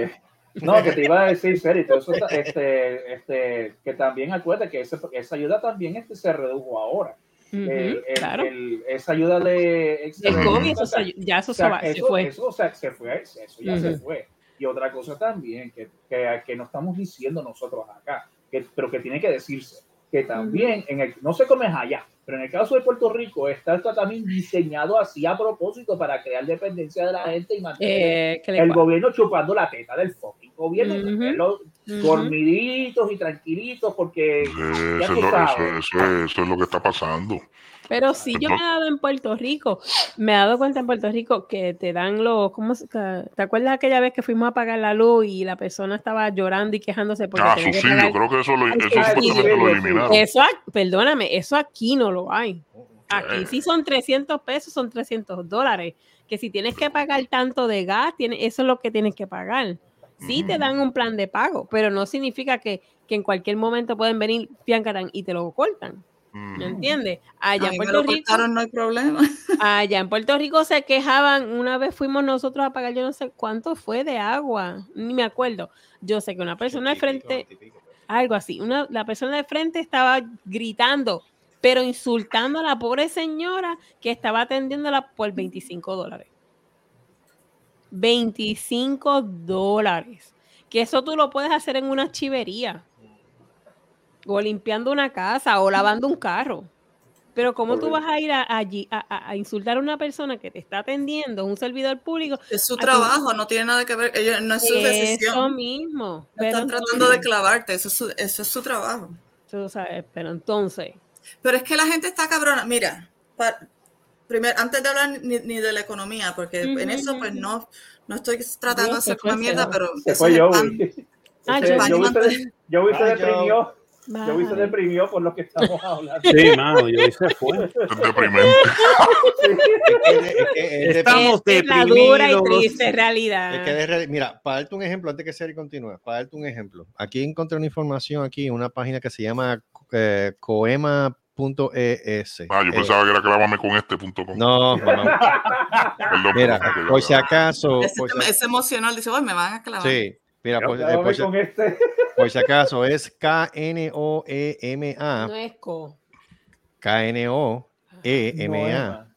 No, que te iba a decir, Seri, todo eso, está- este, este, que también acuérdate que ese- esa ayuda también este se redujo ahora. El-
claro.
el- esa ayuda de...
El COVID, eso
o sea,
se- ya eso
o sea,
se va- se fue.
Eso, o sea, se fue, eso ya se fue. Y otra cosa también, que, que, que no estamos diciendo nosotros acá, que, pero que tiene que decirse, que también, en el, no sé cómo es allá, pero en el caso de Puerto Rico, está esto también diseñado así a propósito para crear dependencia de la gente y mantener
Eh, ¿qué le
el gobierno chupando la teta del fucking gobierno,
Ujú.
dormiditos y tranquilitos, porque
Eso,
ya
es
tú
lo,
sabes.
eso, eso es, eso es lo que está pasando.
Pero sí, yo me he dado en Puerto Rico, me he dado cuenta en Puerto Rico que te dan los, ¿cómo ¿te acuerdas aquella vez que fuimos a pagar la luz y la persona estaba llorando y quejándose porque
Ah,
tenía que
subsidio,
pagar-
creo que eso, lo, eso
sí,
supuestamente
sí,
lo eliminaron.
Eso, perdóname, eso aquí no lo hay. Aquí sí son 300 pesos, son 300 dólares. Que si tienes que pagar tanto de gas, tiene, eso es lo que tienes que pagar. Sí te dan un plan de pago, pero no significa que, que en cualquier momento pueden venir piancarán y te lo cortan. ¿Me entiendes? Allá en Puerto Rico.
cortaron, no hay problema. <laughs>
Allá en Puerto Rico se quejaban, una vez fuimos nosotros a pagar, yo no sé cuánto fue de agua, ni me acuerdo. Yo sé que una persona de frente, algo así, una, la persona de frente estaba gritando, pero insultando a la pobre señora que estaba atendiéndola por 25 dólares. 25 dólares. Que eso tú lo puedes hacer en una chivería. O limpiando una casa o lavando un carro. Pero ¿cómo tú vas a ir a- allí a, a- a insultar a una persona que te está atendiendo, un servidor público?
Es su trabajo, no tiene nada que ver, ellos, no es su
Eso
decisión.
mismo.
No
Pero
están tratando de clavarte, eso es su, eso es su trabajo.
Tú sabes, pero entonces,
Pero es que la gente está cabrona. Mira, primero, antes de hablar ni, ni de la economía, porque en eso pues no, no estoy tratando de
Dios,
hacer una mierda, pero
se
eso
fue yo.
Ah,
yo-
yo vi se- deprimió. Yo vi se deprimió por lo que estamos hablando.
Sí, mano, yo se fue. <laughs>
Es deprimente.
Estamos
esta es la dura y
deprimidos.
triste realidad.
Es que de re- mira, para darte un ejemplo, antes que Seri continúe, para darte un ejemplo, aquí encontré una información aquí en una página que se llama eh, coema.es.
Ah, yo
Eh,
pensaba que era clávame con este punto com.
no, no, no.
Perdón,
Mira,
yo-
por si acaso,
Ese,
por si-
ese emocional dice, "Oye, me van a clavar.
sí, mira, por, eh, por si,
con este.
Por si acaso es K-N-O-E-M-A,
No es co.
K-N-O-E-M-A,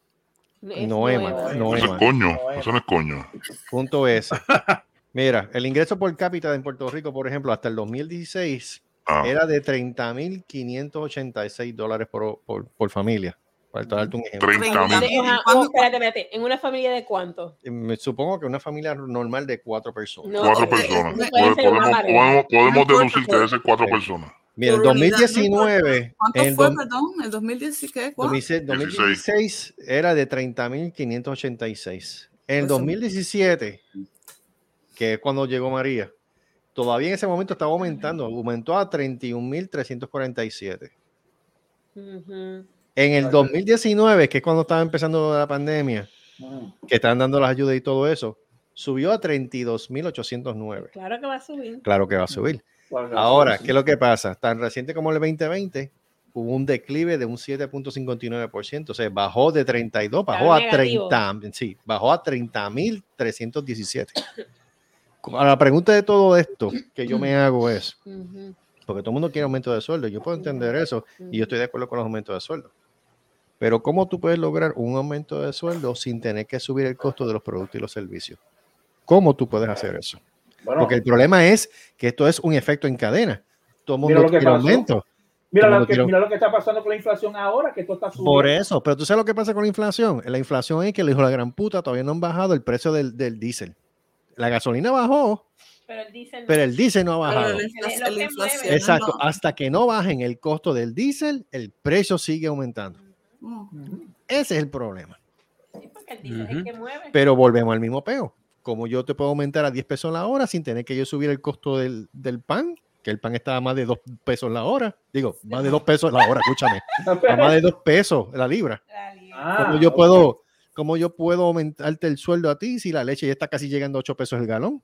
Noema,
Noema.
Eso es coño, eso no es coño.
punto S. <laughs> Mira, el ingreso por cápita en Puerto Rico, por ejemplo, hasta el 2016
Ah,
era de 30.586 dólares por, por, por familia. Para darte un ejemplo.
30 mil.
De- ajá,
¿Cuándo-
oh, espérate, espérate. ¿En una familia de cuánto?
Me supongo que una familia normal de cuatro personas.
No,
Cuatro
eh,
personas.
no puede
Podemos, podemos, podemos, deducir que debe ser cuatro personas.
Mira,
no
2019,
¿Cuánto
en el
fue, perdón? ¿El 2010 qué? ¿Cuál?
2016 2016 era de 30.586. En el
Eso.
2017, que es cuando llegó María, todavía en ese momento estaba aumentando, aumentó a 31.347.
Ujú.
En el 2019, que es cuando estaba empezando la pandemia, que están dando las ayudas y todo eso, subió a 32.809.
Claro que va a subir.
Claro que va a subir. Ahora, ¿qué es lo que pasa? Tan reciente como el 2020, hubo un declive de un 7.59%, o sea, bajó de 32, bajó a
Estaba negativo.
30, sí, bajó a 30.317. Ahora, la pregunta de todo esto que yo me hago es. Porque todo el mundo quiere aumento de sueldo, yo puedo entender eso y yo estoy de acuerdo con los aumentos de sueldo. Pero ¿cómo tú puedes lograr un aumento de sueldo sin tener que subir el costo de los productos y los servicios? ¿Cómo tú puedes hacer eso?
Bueno,
Porque el problema es que esto es un efecto en cadena. Todo el mundo quiere aumento.
mira,
todo
lo que,
quiero.
mira lo que está pasando con la inflación ahora, que esto está subiendo.
Por eso, pero tú sabes lo que pasa con la inflación. La inflación es que le dijo la gran puta, todavía no han bajado el precio del, del diésel. La gasolina bajó,
Pero él dice.
pero el diésel no ha bajado.
inflación- inflación
Exacto,
no-
hasta que no bajen el costo del diésel, el precio sigue aumentando. Ese es el problema.
Sí, porque él dice es el que mueve.
Pero volvemos al mismo peo. Como yo te puedo aumentar a 10 pesos la hora sin tener que yo subir el costo del, del pan, que el pan estaba a más de 2 pesos la hora. Digo, más de 2 pesos la hora, escúchame. A más de 2 pesos la libra. <laughs>
La.
Ah,
¿Cómo yo puedo, cómo yo puedo aumentarte el sueldo a ti si la leche ya está casi llegando a 8 pesos el galón?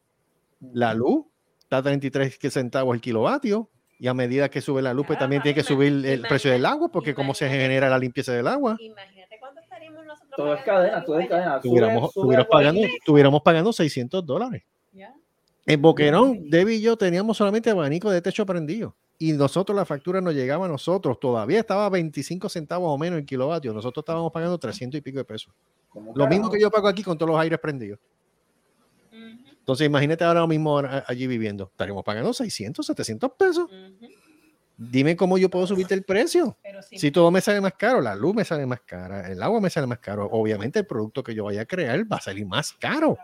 La luz está a 33 que centavos el kilovatio. Y a medida que sube la luz, pues también tiene que subir el precio del agua, porque cómo se genera la limpieza del agua.
Imagínate cuánto estaríamos nosotros.
Todo es
pagando
cadena, todo es cadena. Sube-
Tuviéramos,
sube
tuviéramos
algo ahí.
pagando, tuviéramos pagando 600 dólares.
Ya.
En Boquerón, Debbie y yo teníamos solamente abanico de techo prendido. Y nosotros la factura nos llegaba a nosotros. Todavía estaba a 25 centavos o menos el kilovatio. Nosotros estábamos pagando 300 y pico de pesos.
¿Cómo
Lo mismo que yo pago aquí con todos los aires prendidos. Entonces imagínate ahora mismo allí viviendo. Estaríamos pagando 600, 700 pesos. Dime cómo yo puedo subirte el precio.
Sí.
Si todo me sale más caro, la luz me sale más cara, el agua me sale más caro, obviamente el producto que yo vaya a crear va a salir más caro.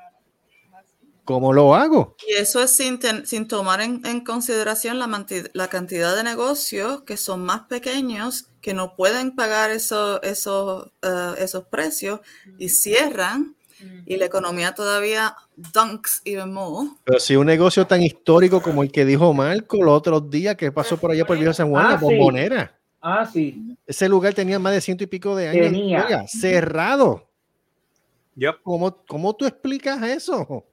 ¿Cómo lo hago?
Y eso es sin, ten- sin tomar en, en consideración la, la cantidad de negocios que son más pequeños, que no pueden pagar eso- esos, eh, esos precios y cierran, y la economía todavía dunks even more.
Pero si un negocio tan histórico como el que dijo Marco los otros días que pasó por allá por el viejo San Juan,
Ah,
la
sí.
bombonera.
Ah, sí.
Ese lugar tenía más de ciento y pico de años.
Tenía.
Cerrado.
Yep.
¿Cómo, ¿Cómo tú explicas eso?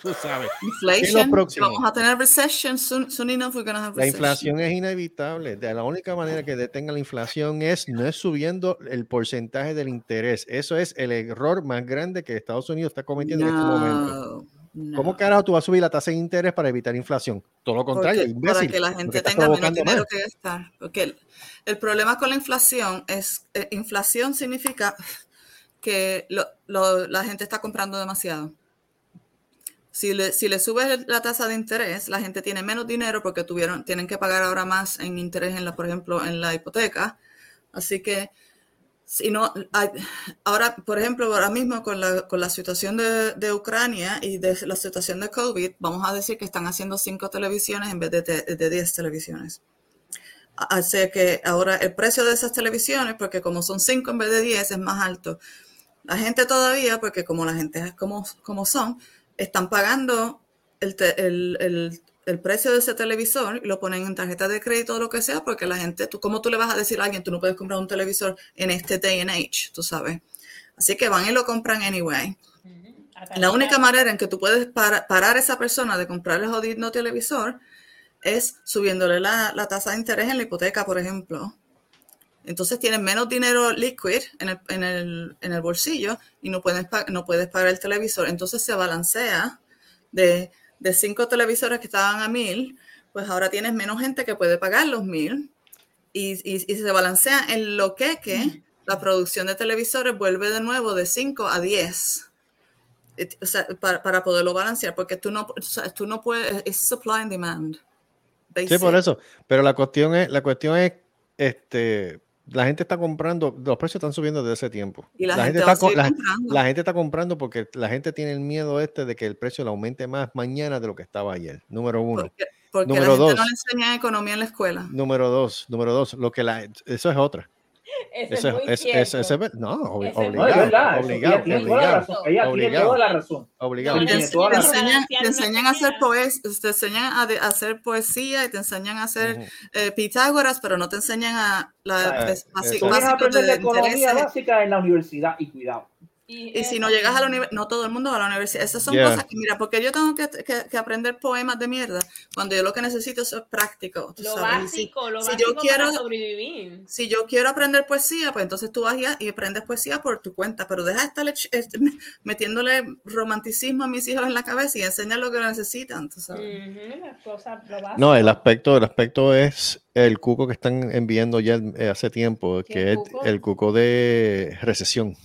<laughs> Tú sabes. ¿Qué es lo
Inflation,
próximo?
vamos a tener recession soon, soon enough we're gonna have
La inflación es inevitable. De la única manera que detenga la inflación es no es subiendo el porcentaje del interés. Eso es el error más grande que Estados Unidos está cometiendo en este momento.
No,
¿Cómo carajo tú vas a subir la tasa de interés para evitar inflación? Todo lo contrario,
Porque- para
imbécil,
que la gente tenga menos dinero
más.
que gastar. Porque el, el problema con la inflación es, eh, inflación significa <laughs> que lo- lo- la gente está comprando demasiado. Si le, si le subes la tasa de interés, la gente tiene menos dinero porque tuvieron, tienen que pagar ahora más en interés, en la, por ejemplo, en la hipoteca. Así que, si no, ahora, por ejemplo, ahora mismo con la, con la situación de, de Ucrania y de la situación de COVID, vamos a decir que están haciendo cinco televisiones en vez de, de 10 televisiones. Así que ahora el precio de esas televisiones, porque como son cinco en vez de 10, es más alto. La gente todavía, porque como la gente es como, como son, están pagando el, te- el- el- el precio de ese televisor y lo ponen en tarjeta de crédito o lo que sea, porque la gente, tú, ¿cómo tú le vas a decir a alguien, tú no puedes comprar un televisor en este day and age, tú sabes? Así que van y lo compran anyway. La única manera en que tú puedes para- parar a esa persona de comprarle el jodido televisor es subiéndole la, la tasa de interés en la hipoteca, por ejemplo. Entonces tienes menos dinero liquid en el, en el, en el bolsillo y no puedes, pa- no puedes pagar el televisor. Entonces se balancea de, de cinco televisores que estaban a mil, pues ahora tienes menos gente que puede pagar los mil y, y- y se balancea en lo que, que la producción de televisores vuelve de nuevo de 5 a 10. It- o sea, para, para poderlo balancear, porque tú no, o sea, tú no puedes, es supply and demand.
Sí, por eso. Pero la cuestión es, la cuestión es, este, la gente está comprando, los precios están subiendo desde ese tiempo.
Y la gente
está, la,
comprando.
la gente está comprando porque la gente tiene el miedo este de que el precio le aumente más mañana de lo que estaba ayer. Número uno.
Porque, porque
Número
la gente
dos.
no le enseña economía en la escuela.
Número dos, número dos, lo que la, eso es otra. <laughs>
Eso
Eso
es muy
es-
cierto.
eso- eso no,
es
obligado,
verdad. eso-
obligado,
ella tiene toda la
obligado,
razón. Ella tiene
obligado.
toda la razón.
obligado.
Te,
no,
tiene toda la
te
razón.
enseñan, te enseñan a hacer poes, te enseñan a, de- a hacer poesía y te enseñan a hacer eh, Pitágoras, pero no te enseñan a la
Ah,
bas- basi-
eso.
Tú vienes a
básicos
aprender la
de
economía básica en la universidad y cuidado.
Y si no llegas a la universidad, no todo el mundo va a la universidad. Esas son
Yeah.
cosas que, mira, porque yo tengo que, que- que aprender poemas de mierda cuando yo lo que necesito es práctico.
Lo
sabes. Y si-
básico, lo
si
básico
yo quiero-
para sobrevivir.
si yo quiero aprender poesía, pues entonces tú vas y, y aprendes poesía por tu cuenta, pero deja de estar este, <laughs> metiéndole romanticismo a mis hijos en la cabeza y enseña lo que necesitan, tú sabes.
Ujú, las cosas, lo básico.
No, el aspecto, el aspecto es el cuco que están enviando ya eh, hace tiempo,
¿Qué
que es
cuco?
el cuco de recesión.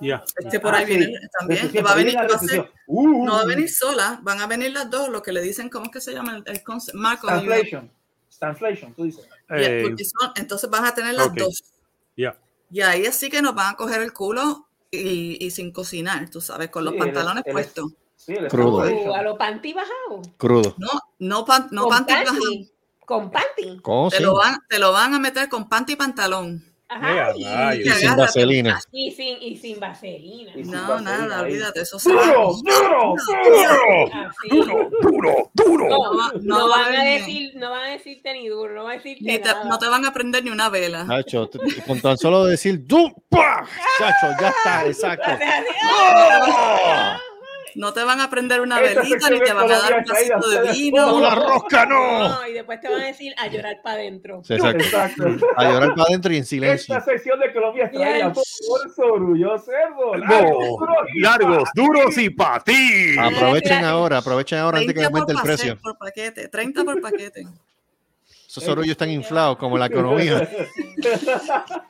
Ya.
Este por
Ah,
ahí
sí.
viene también.
Recesión,
Y va a venir,
la
va a ser-
recesión. Uh,
no va a venir sola, van a venir las dos, lo que le dicen, ¿cómo es que se llama el, el concepto? Marco. ayuda.
Stagflation. Stagflation, tú dices.
Eh,
son- entonces vas a tener las dos.
ya.
Y ahí así que nos van a coger el culo y, y sin cocinar, tú sabes, con los
Sí,
pantalones
el-
puestos.
Sí, el
Crudo.
Uh, a los panty bajados.
Crudo.
No, no, pan, no panty
panty.
bajados.
Con panty.
¿Cómo
Te
sí?
lo, van, te lo van a meter con panty y pantalón.
Ajá.
Ea, rayos.
Y sin vaselina.
Y sin, y sin vaselina.
Y sin
No,
vaselina
nada,
ahí.
olvídate, eso.
¡Duro, duro, duro!
Así.
duro, duro.
No,
va-
no,
no
van a decir, no van a decirte ni duro, no van a decirte
Ni te-
nada.
no te van a prender ni una vela.
Chacho, con tan solo decir ¡Du! ¡Pah! Chacho, ya está, <laughs> exacto.
No te van a prender una
Esta
velita ni te van a dar un vasito de vino.
¡La rosca no!
No, y después te van a decir a llorar para adentro.
Sí, exacto.
Exacto.
A llorar para adentro y en silencio.
Esta sección de Colombia es traída por Sorullo Cerdo.
No, largos, duros y para ti.
Aprovechen ahora, aprovechen ahora antes que
30 por,
aumente el precio.
por paquete, 30 por paquete.
Esos orullos están inflados como la economía. <laughs>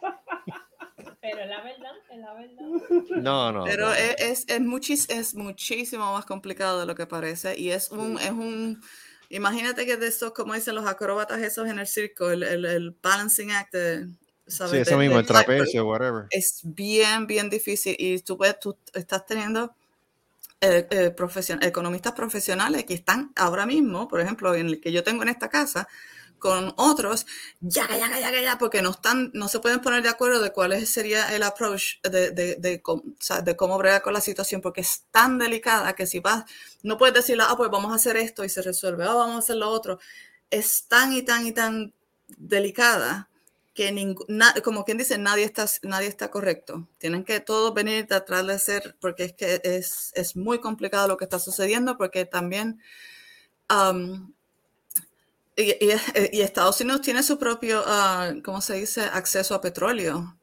Pero es la verdad, es la verdad.
No, no.
Pero
no.
es, es, es, muchis- es muchísimo más complicado de lo que parece. Y es un, es un imagínate que de estos, como dicen los acróbatas esos en el circo, el, el, el balancing act, de, ¿sabes?
Sí, eso mismo, el trapecio, whatever.
Es bien, bien difícil. Y tú, puedes- tú estás teniendo eh, eh, profesion- economistas profesionales que están ahora mismo, por ejemplo, en el que yo tengo en esta casa, con otros, ya, ya, ya, ya, ya, porque no están, no se pueden poner de acuerdo de cuál sería el approach de, de, de, de cómo bregar con la situación, porque es tan delicada que si vas, no puedes decirle, ah, pues vamos a hacer esto y se resuelve, ah, vamos a hacer lo otro. Es tan y tan y tan delicada que ningú- na- como quien dice, nadie está, nadie está correcto. Tienen que todos venir detrás de ser, porque es que es, es muy complicado lo que está sucediendo, porque también am, y, y- y Estados Unidos tiene su propio, ah, ¿cómo se dice?, acceso a petróleo.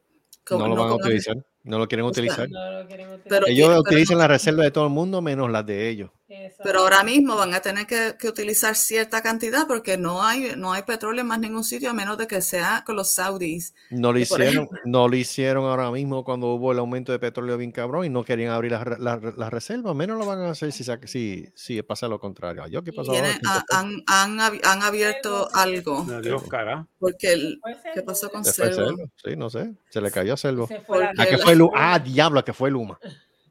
Como-
No lo van a utilizar. No lo quieren utilizar.
No lo.
Pero-
Ellos
pero
utilizan
no-
la reserva de todo el mundo menos las de ellos.
Exacto.
Pero ahora mismo van a tener que, que utilizar cierta cantidad porque no hay, no hay petróleo en más ningún sitio a menos de que sea con los saudis.
No lo hicieron, no lo hicieron ahora mismo cuando hubo el aumento de petróleo bien cabrón y no querían abrir las las las reservas. Menos lo van a hacer si, si, si pasa lo contrario. Yo, ¿qué pasó?
Tienen- ha- <laughs> han, han, abi- han abierto algo.
Dios caga.
Porque el, ¿qué pasó con
Se fue
Selvo?
Selvo. Sí, no sé. Se le cayó a Selvo.
Se fue la
Porque
¿A qué
la-
fue Luma? <laughs> Ah, diablo, ¿a qué fue Luma?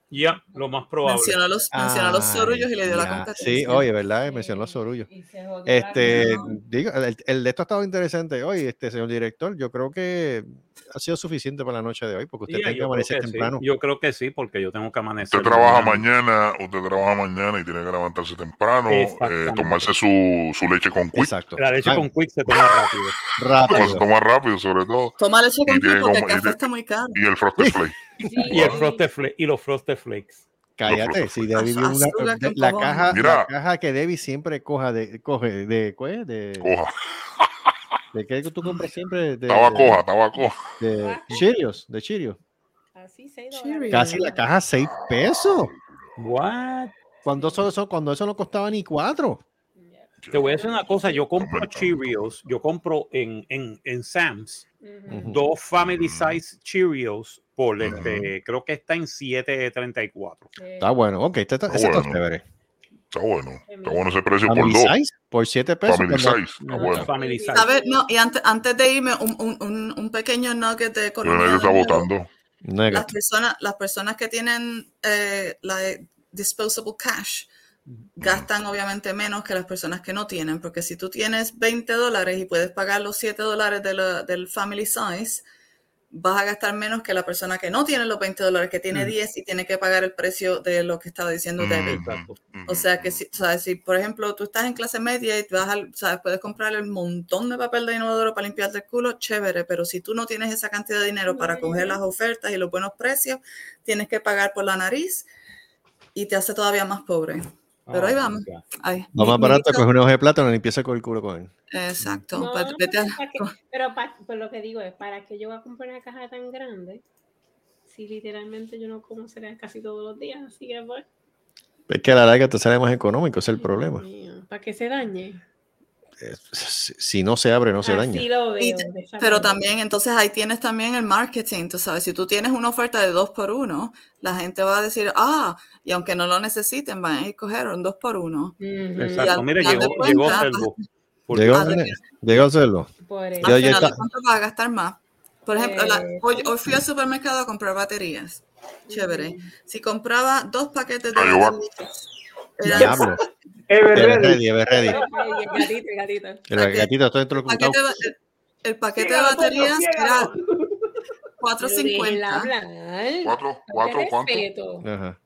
Ya, lo más probable.
Mencionó los, mencionó los sorullos y le dio la competencia.
Sí, oye, ¿verdad? Mencionó los sorullos.
La
Este, digo, el, el de esto ha estado interesante hoy, este señor director. Yo creo que ha sido suficiente para la noche de hoy, porque usted tiene que amanecer
que sí.
temprano.
yo creo que sí, porque yo tengo que amanecer.
Usted trabaja mañana, usted trabaja mañana y tiene que levantarse temprano, eh, tomarse su, su leche con quick.
Exacto.
La leche
Ah,
con quick se toma rápido.
Toma, se
rápido.
toma rápido, sobre todo.
Toma leche con quick porque el café está muy caro.
Y el Frosted Flake.
Sí,
Y el frosted fla- y los frosted flakes.
Cállate, si Debbie una, de- la, caja, la caja que Debbie siempre coja de, coge de, ¿cuál es? de,
Coja.
de qué tú compras siempre de,
Estaba coja, estaba coja.
de Cheerios, de Cheerios.
Así seis
Cheerios.
dólares.
Casi la caja 6 pesos.
What?
Cuando eso, eso- cuando eso no costaba ni 4.
Te voy a decir una cosa, yo compro Cheerios, yo compro en, en, en Sam's
Ujú.
dos family size Cheerios por este, creo que está en 7.34.
Está bueno, ok, este está,
Está bueno.
chévere.
Está bueno. Está bueno ese precio por
Family
dos.
size por 7 pesos.
Family
cuando-
size. Está bueno.
Family size.
¿Sabes? No, y antes, antes de irme, un, un, un, un pequeño nugget de economía.
nadie está votando.
Las personas, las personas que tienen eh, la disposable cash gastan obviamente menos que las personas que no tienen, porque si tú tienes 20 dólares y puedes pagar los 7 dólares de del family size, vas a gastar menos que la persona que no tiene los 20 dólares, que tiene 10 y tiene que pagar el precio de lo que estaba diciendo David.
Mm,
O sea que si, ¿sabes? si, por ejemplo, tú estás en clase media y te vas al, ¿sabes? puedes comprar el montón de papel de inodoro para limpiarte el culo, chévere, pero si tú no tienes esa cantidad de dinero para coger las ofertas y los buenos precios, tienes que pagar por la nariz y te hace todavía más pobre. Pero ahí
Oh,
vamos. Ay, mi-
más barato coger una hoja de plátano y empieza con el culo con él.
Exacto.
No,
pues vete a-
para que- pero pa- pues lo que digo es, ¿para que yo voy a comprar una caja tan grande? Si literalmente yo no como cereal casi todos los días, así que pues,
Es que a la larga te sale más económico, ese es el problema.
para que se dañe.
Eh, Si no se abre, no se daña.
Lo veo.
Pero también, entonces ahí tienes también el marketing, tú sabes, si tú tienes una oferta de dos por uno, la gente va a decir, ah, y aunque no lo necesiten, van a ir a coger un dos por uno.
Exacto.
al
Mire, <laughs>
final de
llegó, llegó Selvo. Por-
Llegó, llegó a hacerlo.
Por eso.
Yo-
Al final vas a gastar más. Por ejemplo, la-
Eh,
hoy, hoy fui al supermercado a comprar baterías. Chévere. Si compraba dos paquetes de baterías,
Diablo.
Ever
Ever
ready.
ready, ever ready.
El gatito, el gatito.
El
Ok.
gatito está dentro del
paquete
computador.
de- el, el paquete de
Ciégalo,
baterías era
ciégalo.
Pero déjenla
4.50.
hablar.
¿Cuatro? ¿Cuatro? ¿Cuánto?
Ajá.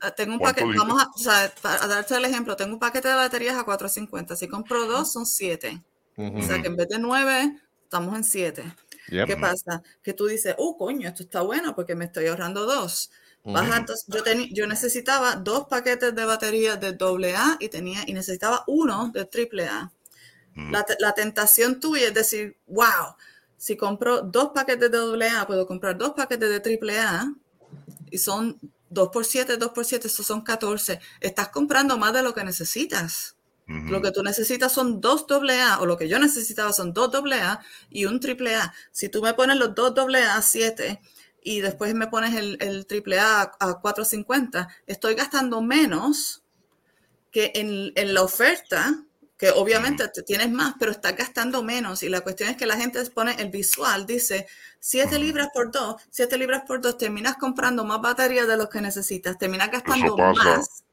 Ah, Tengo un
¿Cuánto
paquete, vamos a, o sea, para darte el ejemplo, tengo un paquete de baterías a 4.50. Si compro dos, son 7.
Ujú.
O sea que en vez de 9, estamos en 7.
Yep.
¿Qué pasa? Que tú dices, oh, coño, esto está bueno porque me estoy ahorrando dos. Baja, entonces, yo, teni- yo necesitaba dos paquetes de baterías de AA y, tenía, y necesitaba uno de AAA. La, te- la tentación tuya es decir, wow, si compro dos paquetes de AA, puedo comprar dos paquetes de AAA y son 2 por 7, 2 por 7, eso son 14. Estás comprando más de lo que necesitas. Lo que tú necesitas son dos AA, o lo que yo necesitaba son dos AA y un AAA. Si tú me pones los dos AA a 7 y después me pones el, el AAA a, a 450, estoy gastando menos que en, en la oferta, que obviamente te tienes más, pero estás gastando menos. Y la cuestión es que la gente pone el visual, dice 7 libras por 2, 7 libras por 2, terminas comprando más baterías de lo que necesitas, terminas gastando más.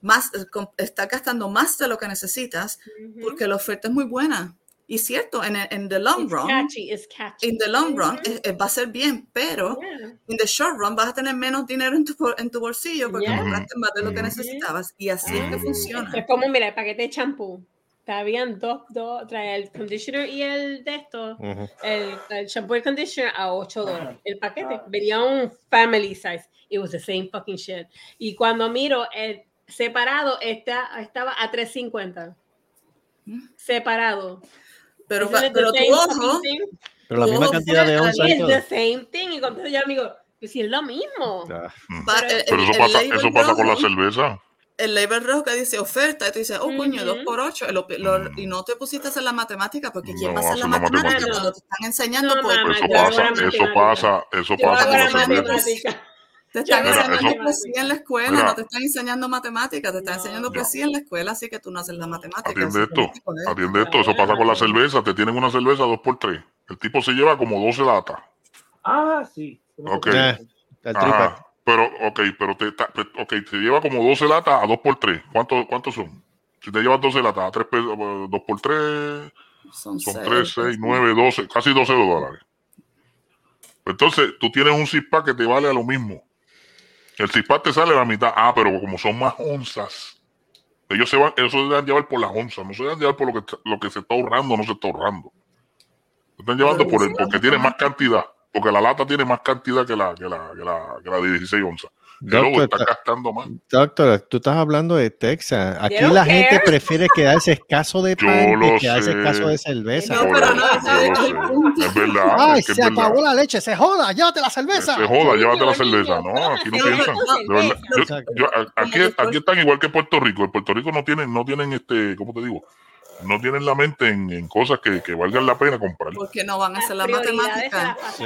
Más, eh, estás gastando más de lo que necesitas porque la oferta es muy buena. Y cierto, en, el- en the long
It's
run,
catchy, it's catchy.
in the long run eh, eh, va a ser bien, pero
Yeah.
in the short run vas a tener menos dinero en tu, en tu bolsillo porque
Yeah.
compraste más de lo que necesitabas. Y así es que funciona.
Es como, mira, el paquete de champú. Te habían dos, dos, trae el conditioner y el de esto,
Ujú.
el, el shampoo y el conditioner a 8 dólares. El paquete venía un family size. It was the same fucking shit. Y cuando miro, el separado está, estaba a 3.50. Separado.
Pero,
the
pero tu ojo?
Pero la misma cantidad de onzas todo.
the same thing. Y cuando yo amigo, pues si es lo mismo. Pero-
el-
Pero
el-
eso
el
pasa,
label
eso pasa con la
rojo-
cerveza.
el label rojo que dice oferta, y tú dices, oh, coño,
Ujú.
dos por ocho, lo- lo- y no te pusiste a hacer la matemática, porque ¿quién
No,
va a hacer la matemática
matemática.
cuando te están enseñando?
No,
por-
mamá,
Eso
yo hago
pasa, eso pasa, eso pasa con
la
cerveza.
Te están enseñando poesía en la escuela,
Mira.
no te están enseñando matemáticas, te están
No.
enseñando
No.
poesía en la escuela, así que tú no haces la matemática.
Atiende esto, atiende esto, eso pasa con la cerveza, te tienen una cerveza dos por tres. El tipo se lleva como 12 latas.
Ah, sí.
Ok.
Eh.
Ajá. Pero, ok, pero te, ta- pe- ok, te lleva como 12 latas a 2 por 3 ¿Cuántos cuántos son? Si te llevas 12 latas a 3 pesos, 2 por 3
Son,
son
seis,
3, 6,
pues,
9, 12, casi 12 dólares. Entonces, tú tienes un CISPAC que te vale a lo mismo. El CISPAC te sale la mitad. Ah, pero como son más onzas, ellos se van, ellos se dejan llevar por las onzas, no se dejan llevar por lo que, lo que se está ahorrando o no se está ahorrando. Se están llevando por el, porque tiene más cantidad, porque la lata tiene más cantidad que la, que la, que la, que la de 16 onzas.
Doctor,
está
ta-
gastando más.
Doctor, tú estás hablando de Texas. Aquí la gente
care.
prefiere quedarse escaso de pan que quedarse
sé.
escaso de cerveza.
No, pero no,
yo
es
verdad.
Ay,
es que es
se acabó la leche, se joda, llévate la cerveza.
Se joda, llévate la cerveza. No, aquí no piensan.
no.
Yo- yo- aquí, aquí están igual que Puerto Rico. En Puerto Rico no tienen, no tienen este, ¿cómo te digo? No tienen la mente en, en cosas que, que valgan la pena comprar.
Porque no van a hacer la matemática.
Sí.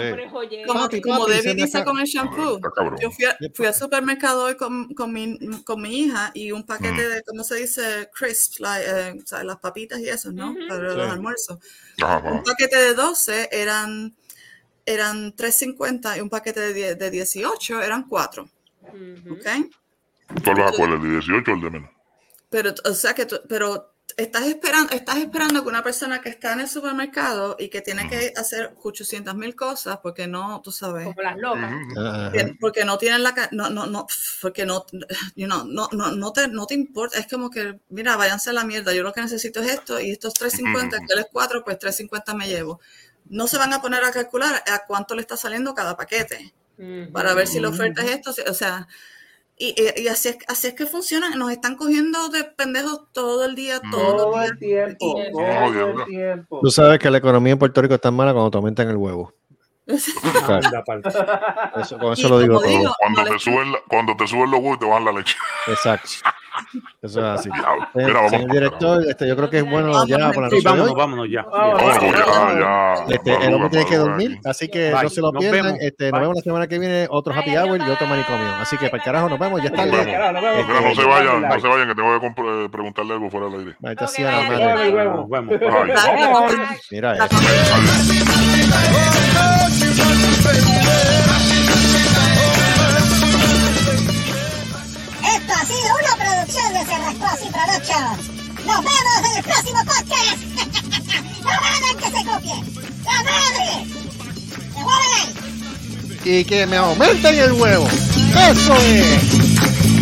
Como,
Papi,
como Debbie dice con el shampoo. Yo fui, a- fui al supermercado hoy con, con, mi, con mi hija y un paquete
Mm.
de, ¿cómo se dice? Crisps, eh, o sea, las papitas y eso, ¿no? Para
Sí.
los almuerzos.
Ajá,
Un paquete de 12 eran, eran 3.50 y un paquete de, 10 de 18 eran 4.
Ujú.
¿Ok?
¿Cuál vas a poner? ¿El de 18 o el de menos?
Pero, o sea que tú- pero estás esperando, estás esperando que una persona que está en el supermercado y que tiene que hacer 800 mil cosas porque no, tú sabes,
Como las locas.
Porque no tienen la no no no porque no you know, no, no, no te no te importa es como que mira váyanse a la mierda yo lo que necesito es esto y estos 350
Ujú.
que él es 4 pues 350 me llevo. No se van a poner a calcular a cuánto le está saliendo cada paquete para ver si la oferta es esto o sea y, así, es, así es que funciona nos están cogiendo de pendejos todo el día todos
Todo
los
el tiempo.
Y-
Todo el tiempo.
Tú sabes que la economía en Puerto Rico es tan mala cuando te aumentan el huevo. <laughs> Eso, con
Y
eso lo digo todo.
digo,
Cuando
no
te suben, la- cuando te suben los huevos y te bajan la leche.
Exacto. <laughs> Eso es así. Eh,
Mira, vamos.
señor director, este, yo creo que es bueno
Vamos,
ya por la
sí,
vámonos, vámonos ya.
Vámonos.
Ya.
ya.
Este, el hombre tiene que dormir, así que
Bye.
no se lo
Nos
pierdan.
vemos.
Este, nos vemos la semana que viene, otro happy hour y otro manicomio. Así que para el carajo nos vemos, ya está
no se vayan, no se vayan, que tengo que eh, preguntarle algo fuera del aire.
Maldita
Ok,
sea la madre.
Nos vemos.
Mira eso.
Productions. Nos vemos en el próximo podcast. <laughs> ¡La madre que se copie! ¡La madre! ¡Se mueven!
Y que me aumenten el huevo. Eso es.